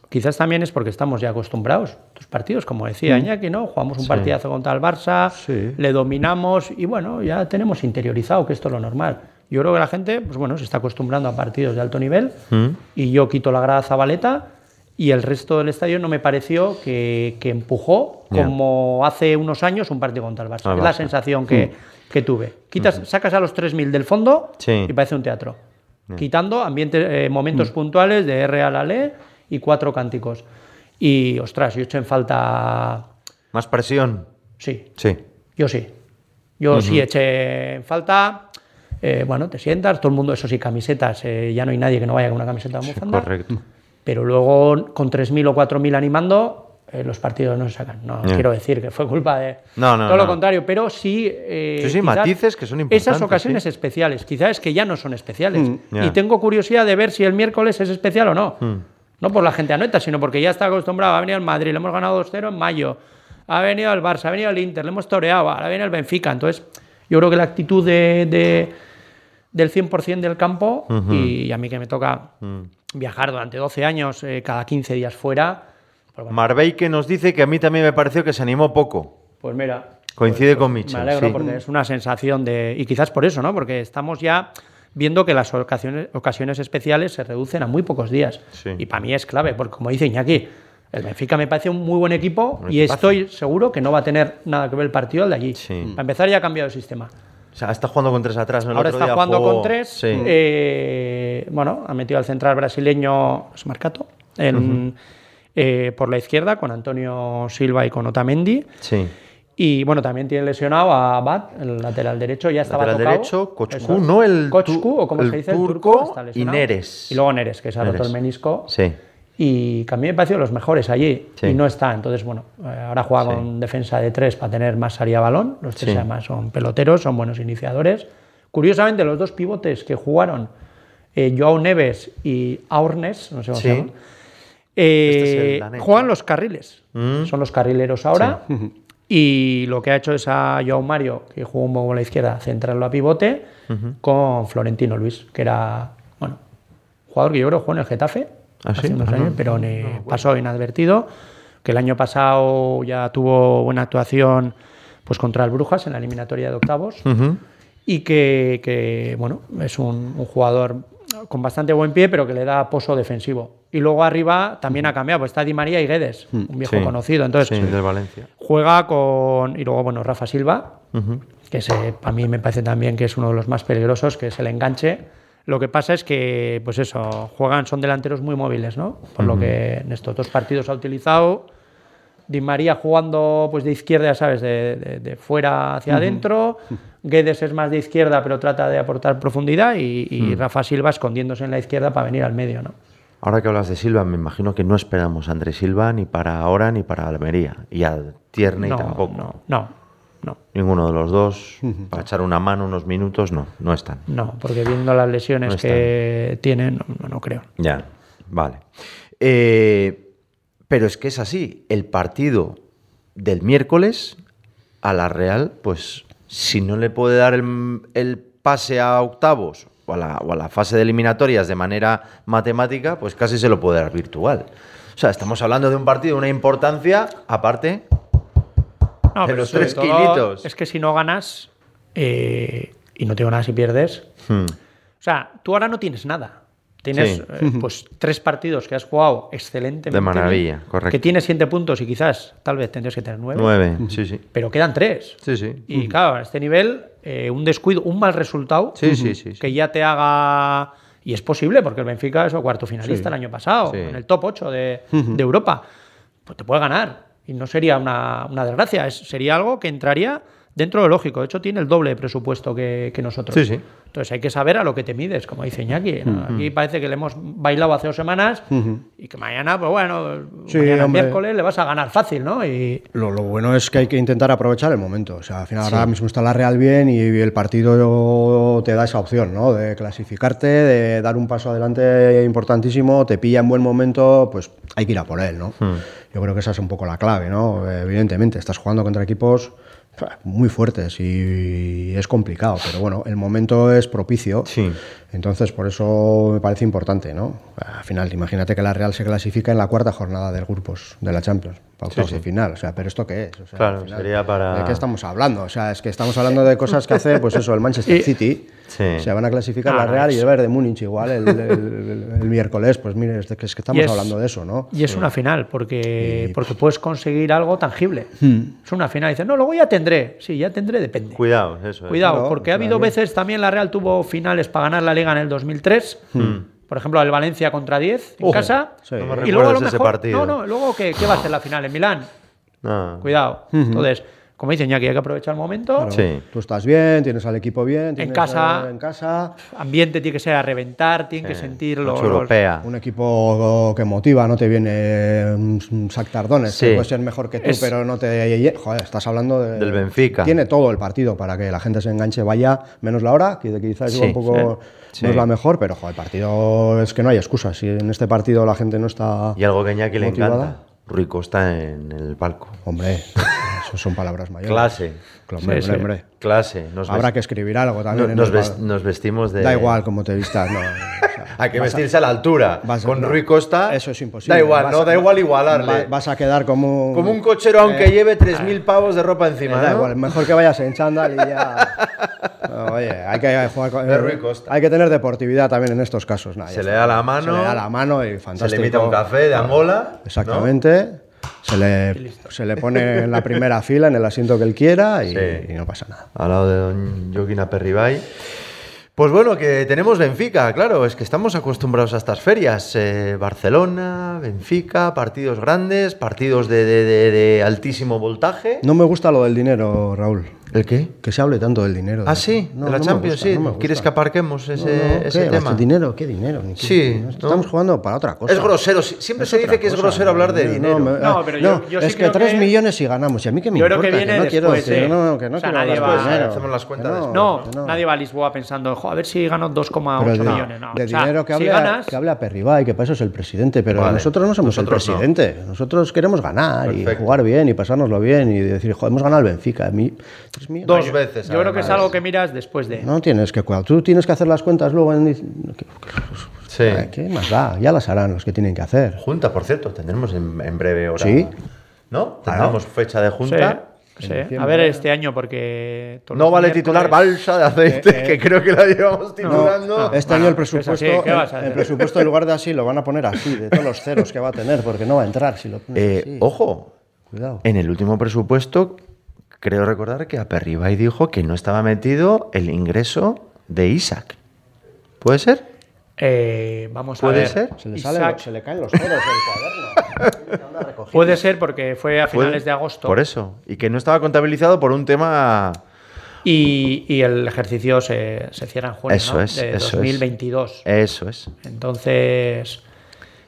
Quizás también es porque estamos ya acostumbrados. Tus partidos, como decía Iñaki, ¿no? Jugamos un partidazo contra el Barça, Sí. le dominamos y bueno, ya tenemos interiorizado que esto es lo normal. Yo creo que la gente, pues bueno, se está acostumbrando a partidos de alto nivel y yo quito la grada Zabaleta y el resto del estadio no me pareció que, que empujó como hace unos años un partido contra el Barça. Es la sensación que, que tuve. Quitas, Sacas a los 3.000 del fondo Sí. y parece un teatro. Quitando ambientes, eh, momentos puntuales de R a la L y cuatro cánticos. Y, ostras, yo echo en falta... Más presión. Sí, Sí. yo sí. Yo sí eché en falta. Eh, bueno, te sientas, todo el mundo, eso sí, camisetas. eh, ya no hay nadie que no vaya con una camiseta de bufanda. Correcto. Pero luego, con 3.000 o 4.000 animando, eh, los partidos no se sacan. No quiero decir que fue culpa de. No, no, Todo lo no. contrario, pero sí. eh, Sí, matices que son importantes, Esas ocasiones sí. especiales, quizás es que ya no son especiales. ya. Y tengo curiosidad de ver si el miércoles es especial o no. Mm. No por la gente anoeta, sino porque ya está acostumbrado. Ha venido el Madrid, le hemos ganado 2-0 en mayo. Ha venido el Barça, ha venido el Inter, le hemos toreado. Ahora viene el Benfica. Entonces, yo creo que la actitud de, de- del 100% del campo, y a mí que me toca Mm. viajar durante 12 años, eh, cada 15 días fuera, pues, bueno, Marbey que nos dice que a mí también me pareció que se animó poco. pues mira. Coincide con Me Michel. alegro sí. porque es una sensación de. Y quizás por eso, ¿no? Porque estamos ya viendo que las ocasiones, ocasiones especiales se reducen a muy pocos días. Sí. Y para mí es clave, porque como dice Iñaki, El Benfica me parece un muy buen equipo y estoy seguro que no va a tener nada que ver el partido al de allí. Sí. Para empezar ya ha cambiado de sistema. Sea, está jugando con tres atrás, ¿no? El Ahora otro está día jugando jugó- con tres. Sí. eh, bueno, ha metido al central brasileño Smarcato en, eh, por la izquierda con Antonio Silva y con Otamendi. sí. Y bueno, también tiene lesionado a Bat, el lateral derecho, ya estaba Lateral tocado. derecho, Kochku, es. ¿no? El Kochku, o como el se dice, el turco está y. Neres. Y luego Neres, que se ha roto el menisco. Sí. Y que a mí me pareció los mejores allí. Sí. Y no está. Entonces, bueno, eh, ahora juega Sí. con defensa de tres para tener más salida a balón. Los tres Sí. además son peloteros, son buenos iniciadores. Curiosamente, los dos pivotes que jugaron, eh, Joao Neves y Aurnes, no sé cómo Sí. se llaman, eh, Este es danés, juegan los carriles. Mm. Son los carrileros ahora. Y lo que ha hecho es a Joao Mario, que jugó un poco a la izquierda, centrarlo a pivote, con Florentino Luis, que era, bueno, jugador que yo creo jugó en el Getafe ¿Ah, sí? hace unos Ah, años, no, pero pasó inadvertido. Que el año pasado ya tuvo buena actuación pues contra el Brujas en la eliminatoria de octavos y que, que, bueno, es un, un jugador con bastante buen pie, pero que le da pozo defensivo. Y luego arriba también ha cambiado, pues está Di María y Guedes, un viejo Sí. conocido. Entonces, Sí, del Valencia. juega con. Y luego, bueno, Rafa Silva, que se, a mí me parece también que es uno de los más peligrosos, que es el enganche. Lo que pasa es que, pues eso, juegan, son delanteros muy móviles, ¿no? Por lo que en estos dos partidos ha utilizado. Di María jugando pues de izquierda, ya sabes, de, de- de fuera hacia adentro. Guedes es más de izquierda, pero trata de aportar profundidad. Y, y Rafa Silva escondiéndose en la izquierda para venir al medio, ¿no? Ahora que hablas de Silva, me imagino que no esperamos a Andrés Silva ni para ahora ni para Almería. Y a Tierney no, tampoco. No, no, no. Ninguno de los dos. Para echar una mano unos minutos, no, no están. No, porque viendo las lesiones No que tienen, no, no- no creo. Ya, vale. Eh, pero es que es así. El partido del miércoles a la Real, pues si no le puede dar el, el pase a octavos o a, la, o a la fase de eliminatorias de manera matemática, pues casi se lo puede dar virtual. O sea, estamos hablando de un partido de una importancia aparte. No, De pero los tres kilitos. Es que si no ganas, eh, y no tengo nada si pierdes, Hmm. o sea, tú ahora no tienes nada. Tienes Sí. eh, pues tres partidos que has jugado excelentemente. De maravilla, bien, correcto. Que tienes siete puntos y quizás tal vez tendrías que tener nueve. Nueve, sí, sí. Pero quedan tres. Sí, sí. Y claro, a este nivel, eh, un descuido, un mal resultado, Sí, sí, sí, sí. que ya te haga. Y es posible, porque el Benfica es el cuarto finalista el año pasado, Sí. en el top 8 de, de Europa. Pues te puede ganar. Y no sería una, una desgracia, es- sería algo que entraría dentro de lo lógico. De hecho, tiene el doble de presupuesto que, que nosotros. Sí, sí. Entonces hay que saber a lo que te mides, como dice Iñaki. ¿no? Aquí parece que le hemos bailado hace dos semanas y que mañana, pues bueno, Sí, mañana miércoles le vas a ganar fácil, ¿no? Y, Lo, lo bueno es que hay que intentar aprovechar el momento. O sea, al final ahora mismo está la Real bien y el partido te da esa opción, ¿no? De clasificarte, de dar un paso adelante importantísimo, te pilla en buen momento, pues hay que ir a por él, ¿no? Yo creo que esa es un poco la clave, ¿no? Evidentemente, estás jugando contra equipos muy fuertes y es complicado, pero bueno, el momento es propicio. Sí. Entonces, por eso me parece importante, ¿no? Al final, imagínate que la Real se clasifica en la cuarta jornada del grupos de la Champions, para octavos sí. de final. O sea, ¿pero esto qué es? O sea, Claro, final, sería para- ¿De qué estamos hablando? O sea, es que estamos hablando de cosas que hace, pues eso, el Manchester Y- City. Sí. Se van a clasificar Ah, la Real y el Bayern de Múnich igual el, el- el- el miércoles. Pues mire, es, de que es que estamos es- hablando de eso, ¿no? Y es una final, porque, porque puedes conseguir algo tangible. Hmm. Es una final. Dices, no, luego ya tendré. Sí, ya tendré, depende. Cuidado, eso es. Cuidado, Claro, porque ha habido claro. veces también la Real tuvo finales para ganar la Liga en el 2003. Por ejemplo, el Valencia contra 10 en Ojo, casa. sí. No me y luego a lo recuerdes ese mejor. partido. No, no, luego ¿qué, qué va a ser la final en Milán? No. Cuidado. Entonces, como dicen ya que hay que aprovechar el momento. Claro, Sí. Tú estás bien, tienes al equipo bien, tienes, casa. en casa. Ambiente tiene que ser a reventar, tiene que sentir Noche los. europea. Un equipo que motiva, no te viene un un Sac Tardones, Sí. que puede ser mejor que tú, Es- pero no te. Joder, estás hablando de- Del Benfica. Tiene todo el partido para que la gente se enganche, vaya, menos la hora, que quizás Sí, un poco sí. no es la mejor, pero joder, el partido es que no hay excusas. Si en este partido la gente no está. Y algo que Iñaki le encanta. Rui Costa en el palco. Hombre, eso son palabras mayores. Clase. Hombre, Sí. Clase. Nos Habrá que escribir algo también. no- nos, vestimos de. Da igual cómo te vistas, no. o sea, Hay que a- vestirse a la altura. a- Con no, Rui Costa. Eso es imposible. Da igual, no a- da igual igualarle. va- Vas a quedar como un, Como un cochero, aunque Eh, lleve 3.000 pavos de ropa encima. da ¿no? igual, mejor que vayas en chándal y ya. Oye, hay que jugar con- De Rui Costa. Hay que tener deportividad también en estos casos. Nah, Se le da la mano, Se le da la mano y Se fantástico. le invita un café de Angola. ¿no? Exactamente. Se, le, se le pone en la primera fila, en el asiento que él quiera y, Sí. y no pasa nada. Al lado de don Joaquín Aperribay. Pues bueno, que tenemos Benfica, claro, es que estamos acostumbrados a estas ferias. eh, Barcelona, Benfica, partidos grandes, partidos de, de- de- de altísimo voltaje. No me gusta lo del dinero, Raúl. ¿El qué? Que se hable tanto del dinero. Ah, sí, No, de la no Champions, gusta, sí. no. ¿Quieres que aparquemos ese, No, no, ese tema? ¿Qué dinero? ¿Qué dinero? Ni qué- Sí, no, ¿no? Estamos jugando para otra cosa. Es grosero, si- siempre se otra dice que es grosero hablar de no, dinero. me- No, pero yo- yo sí es que creo 3 que- millones y ganamos. ¿Y a mí qué me Yo creo importa? que viene no quiero después, decir, ¿eh? no, que no O sea, quiero nadie va- dinero. Hacemos las cuentas Que. No, que no. nadie va a Lisboa pensando, "Jo, a ver si gano 2,8 Pero de, millones. No. de dinero que si habla, ganas, que habla Perribay, que para eso es el presidente, pero nosotros no somos el no. presidente. Nosotros queremos ganar y jugar bien y pasárnoslo bien y decir, joder, hemos ganado el Benfica. A mí, millones. Dos veces. yo creo que es algo que miras después de. No tienes que cuidar. Tú tienes que hacer las cuentas luego en. Sí. ¿Qué más da? Ya las harán los que tienen que hacer. Junta, por cierto, tendremos en, en breve hora. Sí. ¿No? Tendremos fecha de Sí, junta. sí. A ver este año, porque. No vale titular balsa de aceite, Eh, eh. que creo que la llevamos titulando. Este año el presupuesto, es así, ¿qué vas a el, presupuesto en lugar de así lo van a poner así, de todos los ceros que va a tener, porque no va a entrar si lo pones Eh, así. ojo, Cuidado. en el último presupuesto, creo recordar que Aperribay dijo que no estaba metido el ingreso de Isaac. ¿Puede ser? Eh, vamos a ¿Puede ver. ser? Se le, sale- Isaac- se le caen los ceros del cuaderno. Puede ser porque fue a ¿Puede? finales de agosto. Por eso. Y que no estaba contabilizado por un tema. Y, y el ejercicio se, se cierra en junio Eso ¿no? es, de eso es. 2022. Eso es. Entonces,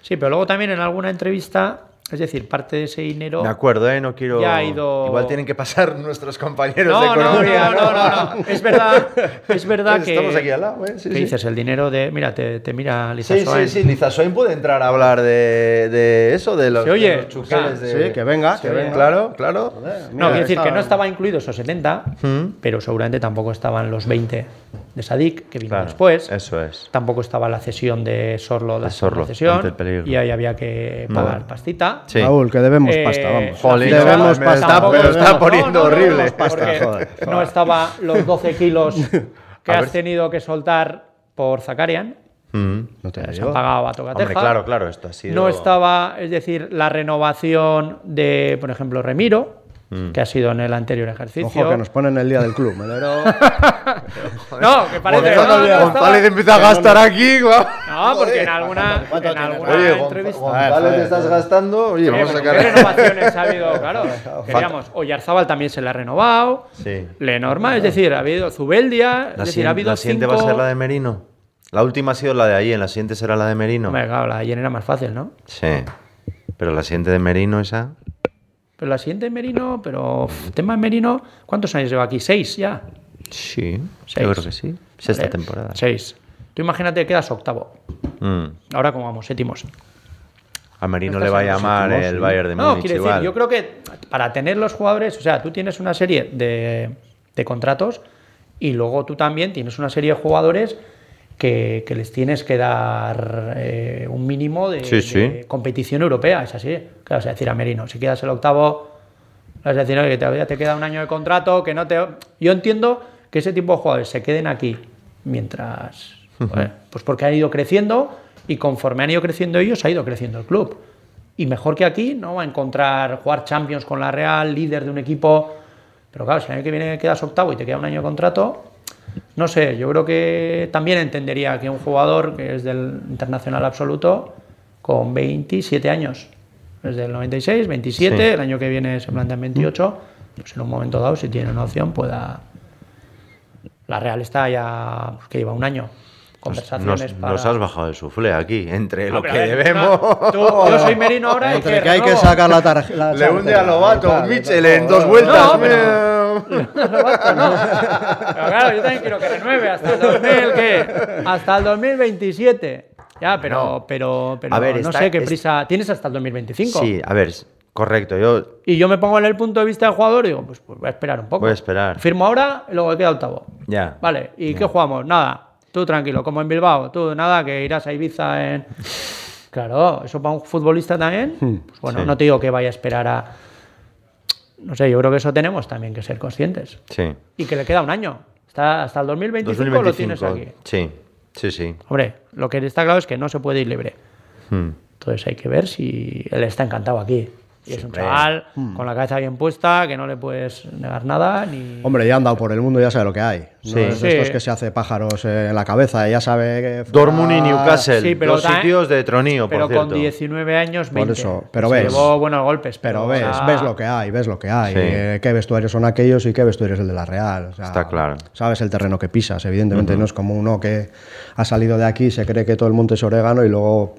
sí, pero luego también en alguna entrevista, es decir, parte de ese dinero. De acuerdo, ¿eh? No quiero. Ya ha ido- Igual tienen que pasar nuestros compañeros No, de no, economía. no, no, no, no. Es verdad, es verdad que. Estamos aquí al lado, ¿eh? Sí, que sí. dices el dinero de. Mira, te, te mira Lisa Sí, sí, sí. Lizasoin puede entrar a hablar de, de eso, de los, Se oye, de los chuqueles o sea, de- sí, que venga, que venga. Claro, claro. No, Mira, quiero decir que no estaba incluido esos 70, Mm. pero seguramente tampoco estaban los 20 de Sadik, que vino Claro, después. Eso es. Tampoco estaba la cesión de Sorlo, la De Sorlo, cesión, ante el peligro. y ahí había que pagar pastita. Sí. Raúl, que debemos Eh, pasta, vamos. Jolín, debemos me pasta. está- lo está poniendo horrible. porque joder. no estaba los 12 kilos que has tenido que soltar por Zakarian. Mm. No te Se han pagado a tocateja. Hombre, claro, claro, esto ha sido. No estaba, es decir, la renovación de, por ejemplo, Remiro, que ha sido en el anterior ejercicio. Ojo, que nos ponen el día del club. Melero. No, que parece no, no estaba- González empieza a gastar aquí. guau. No, porque en alguna, ¿Cuánto en alguna Oye, entrevista. González, Joder, te estás gastando. Oye, Eh, vamos a sacar. ¿Qué renovaciones ha habido? Claro, queríamos. Oyarzábal también se le ha renovado. Sí. Lenormand, es decir, ha habido Zubeldia, La, es decir, ha habido la siguiente cinco... va a ser la de Merino. La última ha sido la de allí, en la siguiente será la de Merino. Hombre, claro, la de ayer era más fácil, ¿no? Sí. Pero la siguiente de Merino, esa. Pero la siguiente en Merino, pero tema en Merino, ¿cuántos años lleva aquí? ¿Seis ya? Sí, Seis. yo creo que sí. Sexta Vale, temporada. Seis. Tú imagínate que quedas octavo. Mm. Ahora como vamos, séptimos. A Merino le va a llamar el sí. Bayern de No, Múnich quiero igual. decir, yo creo que para tener los jugadores, o sea, tú tienes una serie de, de contratos y luego tú también tienes una serie de jugadores que, que les tienes que dar eh, un mínimo de, Sí, sí. de competición europea, es así. Claro, es decir, a Merino, si quedas el octavo, es decir, oye, todavía te queda un año de contrato, que no te... Yo entiendo que ese tipo de jugadores se queden aquí mientras... joder, pues porque han ido creciendo y conforme han ido creciendo ellos, ha ido creciendo el club. Y mejor que aquí, no va a encontrar jugar Champions con la Real, líder de un equipo. Pero claro, si el año que viene quedas octavo y te queda un año de contrato, no sé, yo creo que también entendería que un jugador que es del internacional absoluto, con 27 años, desde el 96, 27, Sí. el año que viene se plantean 28, pues en un momento dado, si tiene una opción, pueda. La Real está ya, que lleva un año. Conversaciones Nos, para. nos has bajado el suflé aquí, entre lo Hombre, que ver, debemos. no, tú- yo soy Merino ahora y Entre que que hay que sacar la tarjeta. Le hunde a Lobato, Michel en dos vueltas. No, pero- mira. Pero claro, yo también quiero que renueve hasta el 2000, ¿qué? Hasta el 2027. Ya, pero, No. pero, pero A ver, no está- sé qué es- prisa. Tienes hasta el 2025. Sí, a ver, correcto. Yo Y yo me pongo en el punto de vista del jugador y digo, pues, pues voy a esperar un poco. Voy a esperar. Firmo ahora y luego queda octavo. Ya. Vale, ¿y qué jugamos? Nada. Tú tranquilo, como en Bilbao. Tú nada, que irás a Ibiza en. Claro, eso para un futbolista también. Pues bueno, Sí. no te digo que vaya a esperar a. No sé, yo creo que eso tenemos también que ser conscientes. Sí. Y que le queda un año. Está, hasta el 2025, lo tienes aquí. Sí, sí, sí. Hombre, lo que está claro es que no se puede ir libre. Hmm. Entonces hay que ver si él está encantado aquí. Y es un chaval Hmm. con la cabeza bien puesta, que no le puedes negar nada. Ni... Hombre, ya ha andado por el mundo, ya sabe lo que hay. Sí. No es Sí. estos que se hace pájaros en la cabeza, ya sabe que. fuera- Dortmund y Newcastle, Sí, pero dos sitios de tronío, pero por con cierto. 19 años, 20. eso, pero Se ves. llevó buenos golpes. Pero ves, sea, ves lo que hay, ves lo que hay. Sí. eh, qué vestuarios son aquellos y qué vestuarios el de la Real. o sea, Está claro. Sabes el terreno que pisas, evidentemente. No es como uno que ha salido de aquí, se cree que todo el monte es orégano y luego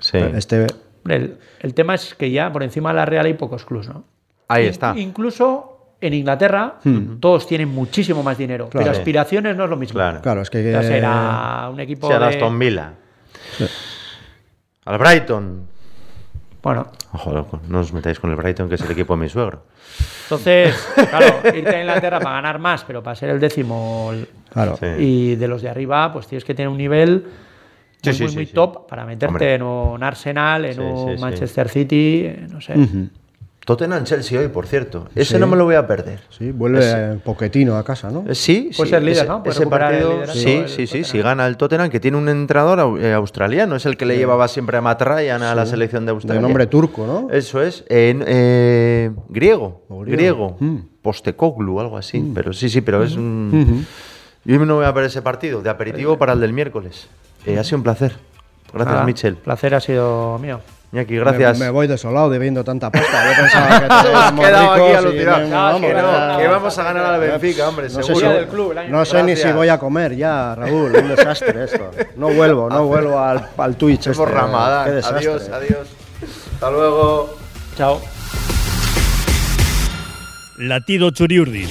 Sí. este. Hombre, El, el tema es que ya por encima de la Real hay pocos clubs, ¿no? Ahí In- está. Incluso en Inglaterra, todos tienen muchísimo más dinero. Claro. Pero aspiraciones no es lo mismo. Claro. Claro, es que. Ya eh, será un equipo al de- Aston Villa. Al Brighton. Bueno, Ojo, loco, no os metáis con el Brighton, que es el equipo de mi suegro. entonces, claro, irte a Inglaterra para ganar más, pero para ser el décimo Claro. Sí. y de los de arriba, pues tienes que tener un nivel Sí, muy, sí, muy, sí, muy sí. top para meterte Hombre. en un Arsenal, en Sí, un sí, sí. Manchester City, eh, no sé. Tottenham Chelsea hoy, por cierto. Ese Sí. no me lo voy a perder. Sí, vuelve Poquetino a casa, ¿no? Eh, Sí, Puede sí, ser líder, ese, ¿no? Puede ese partido, sí, sí, sí, si gana el Tottenham, que tiene un entrenador eh, australiano, es el que le llevaba siempre a Matt Ryan a la selección de Australia. De nombre turco, ¿no? Eso es, en, eh, griego, O griego, griego. Mm. Postecoglou, algo así, pero sí, sí, pero es un... Yo no voy a ver ese partido, de aperitivo para el del miércoles. Eh, ha sido un placer. Gracias, Nada, Michel. placer ha sido mío. Iñaki, gracias. Me, me voy desolado debiendo tanta pasta. Yo pensaba que quedado aquí no, Ah, vamos, que no, que vamos a ganar al Benfica, hombre, No sé, seguro. si, del club el año no sé ni si voy a comer ya, Raúl. Un desastre esto. No vuelvo, no vuelvo al, al Twitch. Por Este, desastre. Adiós, adiós. Hasta luego. Chao. Latido Churiurdin.